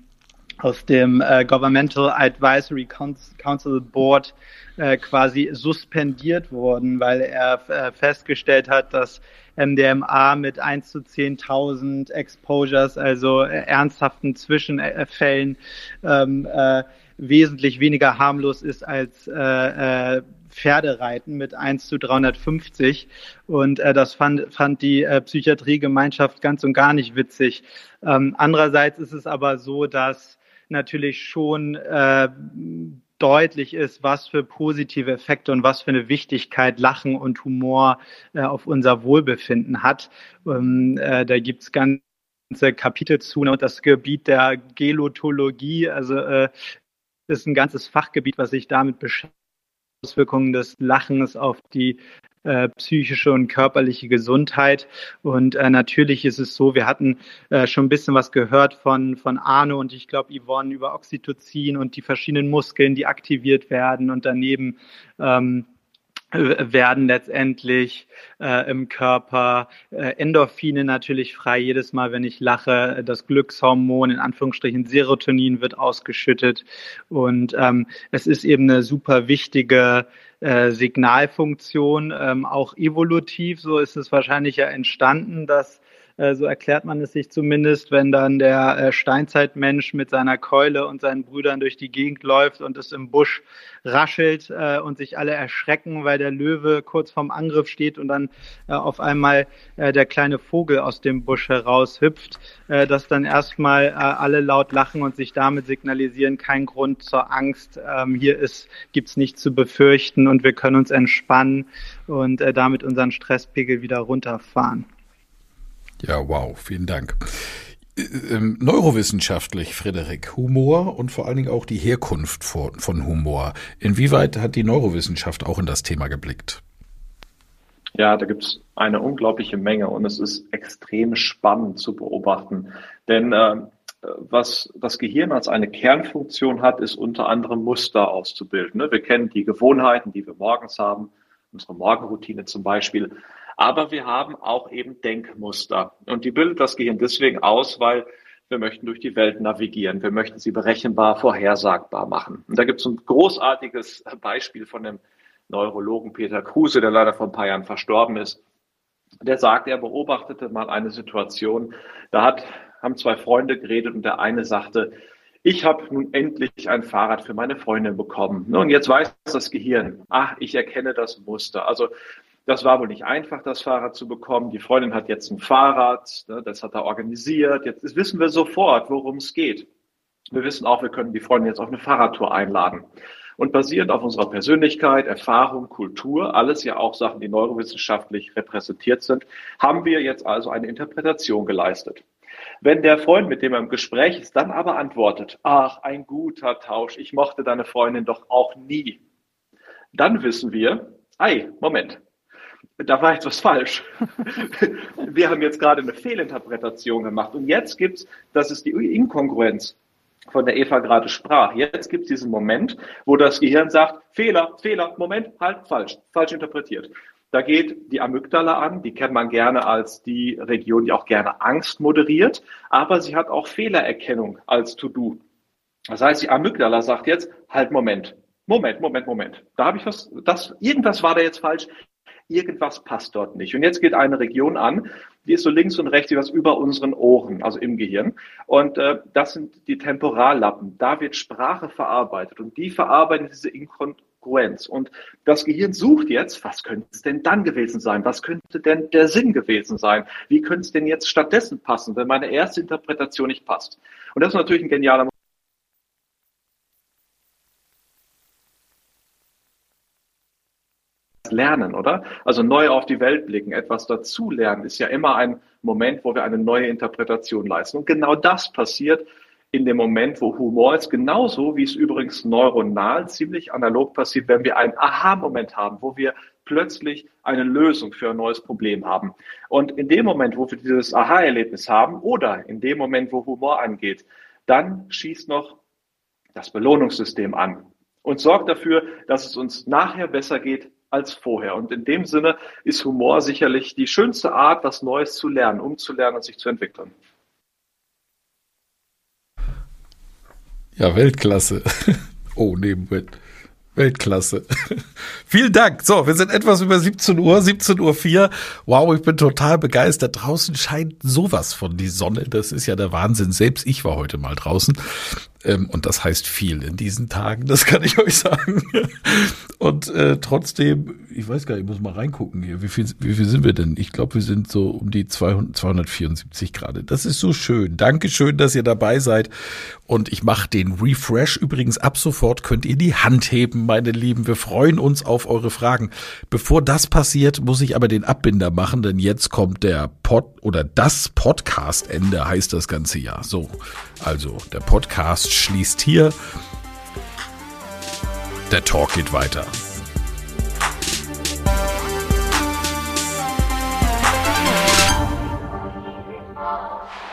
aus dem äh, Governmental Advisory Council Board äh, quasi suspendiert worden, weil er äh, festgestellt hat, dass MDMA mit 1 zu 10.000 Exposures, also äh, ernsthaften Zwischenfällen, ähm, äh, wesentlich weniger harmlos ist als äh, äh, Pferdereiten mit 1 zu 350. Und äh, das fand, fand die äh, Psychiatriegemeinschaft ganz und gar nicht witzig. Ähm, andererseits ist es aber so, dass natürlich schon äh, deutlich ist, was für positive Effekte und was für eine Wichtigkeit Lachen und Humor äh, auf unser Wohlbefinden hat. Ähm, äh, da gibt's ganze Kapitel zu und das Gebiet der Gelotologie, also äh, ist ein ganzes Fachgebiet, was sich damit beschäftigt. Auswirkungen des Lachens auf die äh, psychische und körperliche Gesundheit. Und äh, natürlich ist es so, wir hatten äh, schon ein bisschen was gehört von, von Arno und ich glaube Yvonne über Oxytocin und die verschiedenen Muskeln, die aktiviert werden und daneben ähm, werden letztendlich äh, im Körper äh, Endorphine natürlich frei. Jedes Mal, wenn ich lache, das Glückshormon, in Anführungsstrichen Serotonin, wird ausgeschüttet. Und ähm, es ist eben eine super wichtige äh, Signalfunktion, ähm, auch evolutiv. So ist es wahrscheinlich ja entstanden, dass so erklärt man es sich zumindest, wenn dann der äh, Steinzeitmensch mit seiner Keule und seinen Brüdern durch die Gegend läuft und es im Busch raschelt äh, und sich alle erschrecken, weil der Löwe kurz vorm Angriff steht und dann auf einmal der kleine Vogel aus dem Busch heraushüpft, dass dann erstmal alle laut lachen und sich damit signalisieren, kein Grund zur Angst, ähm, hier ist, gibt's nichts zu befürchten und wir können uns entspannen und damit unseren Stresspegel wieder runterfahren. Ja, wow, vielen Dank. Äh, ähm, neurowissenschaftlich, Frederik, Humor und vor allen Dingen auch die Herkunft von, Humor. Inwieweit hat die Neurowissenschaft auch in das Thema geblickt? Ja, da gibt es eine unglaubliche Menge und es ist extrem spannend zu beobachten. Denn äh, was das Gehirn als eine Kernfunktion hat, ist unter anderem Muster auszubilden. Ne? Wir kennen die Gewohnheiten, die wir morgens haben, unsere Morgenroutine zum Beispiel. Aber wir haben auch eben Denkmuster. Und die bildet das Gehirn deswegen aus, weil wir möchten durch die Welt navigieren, wir möchten sie berechenbar, vorhersagbar machen. Und da gibt es ein großartiges Beispiel von dem Neurologen Peter Kruse, der leider vor ein paar Jahren verstorben ist. Der sagt, er beobachtete mal eine Situation, da hat, haben zwei Freunde geredet und der eine sagte, ich habe nun endlich ein Fahrrad für meine Freundin bekommen. Und jetzt weiß das Gehirn, ach, ich erkenne das Muster. Also das war wohl nicht einfach, das Fahrrad zu bekommen. Die Freundin hat jetzt ein Fahrrad, ne, das hat er organisiert. Jetzt wissen wir sofort, worum es geht. Wir wissen auch, wir können die Freundin jetzt auf eine Fahrradtour einladen. Und basierend auf unserer Persönlichkeit, Erfahrung, Kultur, alles ja auch Sachen, die neurowissenschaftlich repräsentiert sind, haben wir jetzt also eine Interpretation geleistet. Wenn der Freund, mit dem er im Gespräch ist, dann aber antwortet, ach, ein guter Tausch, ich mochte deine Freundin doch auch nie, dann wissen wir, ei, Moment, da war etwas falsch. *laughs* Wir haben jetzt gerade eine Fehlinterpretation gemacht. Und jetzt gibt's, das ist die Inkongruenz, von der Eva gerade sprach. Jetzt gibt's diesen Moment, wo das Gehirn sagt, Fehler, Fehler, Moment, halt, falsch, falsch interpretiert. Da geht die Amygdala an, die kennt man gerne als die Region, die auch gerne Angst moderiert, aber sie hat auch Fehlererkennung als To-Do. Das heißt, die Amygdala sagt jetzt, halt, Moment, Moment, Moment, Moment. Da habe ich was, das, irgendwas war da jetzt falsch irgendwas passt dort nicht. Und jetzt geht eine Region an, die ist so links und rechts was über unseren Ohren, also im Gehirn. Und äh, das sind die Temporallappen. Da wird Sprache verarbeitet und die verarbeiten diese Inkongruenz. Und das Gehirn sucht jetzt, was könnte es denn dann gewesen sein? Was könnte denn der Sinn gewesen sein? Wie könnte es denn jetzt stattdessen passen, wenn meine erste Interpretation nicht passt? Und das ist natürlich ein genialer lernen, oder? Also neu auf die Welt blicken, etwas dazulernen, ist ja immer ein Moment, wo wir eine neue Interpretation leisten. Und genau das passiert in dem Moment, wo Humor ist, genauso wie es übrigens neuronal ziemlich analog passiert, wenn wir einen Aha-Moment haben, wo wir plötzlich eine Lösung für ein neues Problem haben. Und in dem Moment, wo wir dieses Aha-Erlebnis haben oder in dem Moment, wo Humor angeht, dann schießt noch das Belohnungssystem an und sorgt dafür, dass es uns nachher besser geht als vorher. Und in dem Sinne ist Humor sicherlich die schönste Art, was Neues zu lernen, um zu lernen und sich zu entwickeln. Ja, Weltklasse. *laughs* Oh, Nebenwert. Weltklasse. *laughs* Vielen Dank. So, wir sind etwas über 17 Uhr, 17 Uhr 4. Wow, ich bin total begeistert. Draußen scheint sowas von die Sonne. Das ist ja der Wahnsinn. Selbst ich war heute mal draußen. Ähm, und das heißt viel in diesen Tagen, das kann ich euch sagen. *laughs* Und äh, trotzdem, ich weiß gar nicht, ich muss mal reingucken hier. Wie viel, wie viel sind wir denn? Ich glaube, wir sind so um die 200, 274 Grad. Das ist so schön. Dankeschön, dass ihr dabei seid. Und ich mache den Refresh. Übrigens, ab sofort könnt ihr die Hand heben, meine Lieben. Wir freuen uns auf eure Fragen. Bevor das passiert, muss ich aber den Abbinder machen, denn jetzt kommt der Pod oder das Podcast-Ende heißt das ganze Jahr. So, also der Podcast schließt hier. Der Talk geht weiter.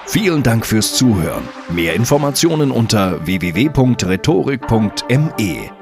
Vielen Dank fürs Zuhören. Mehr Informationen unter www.rhetorik.me.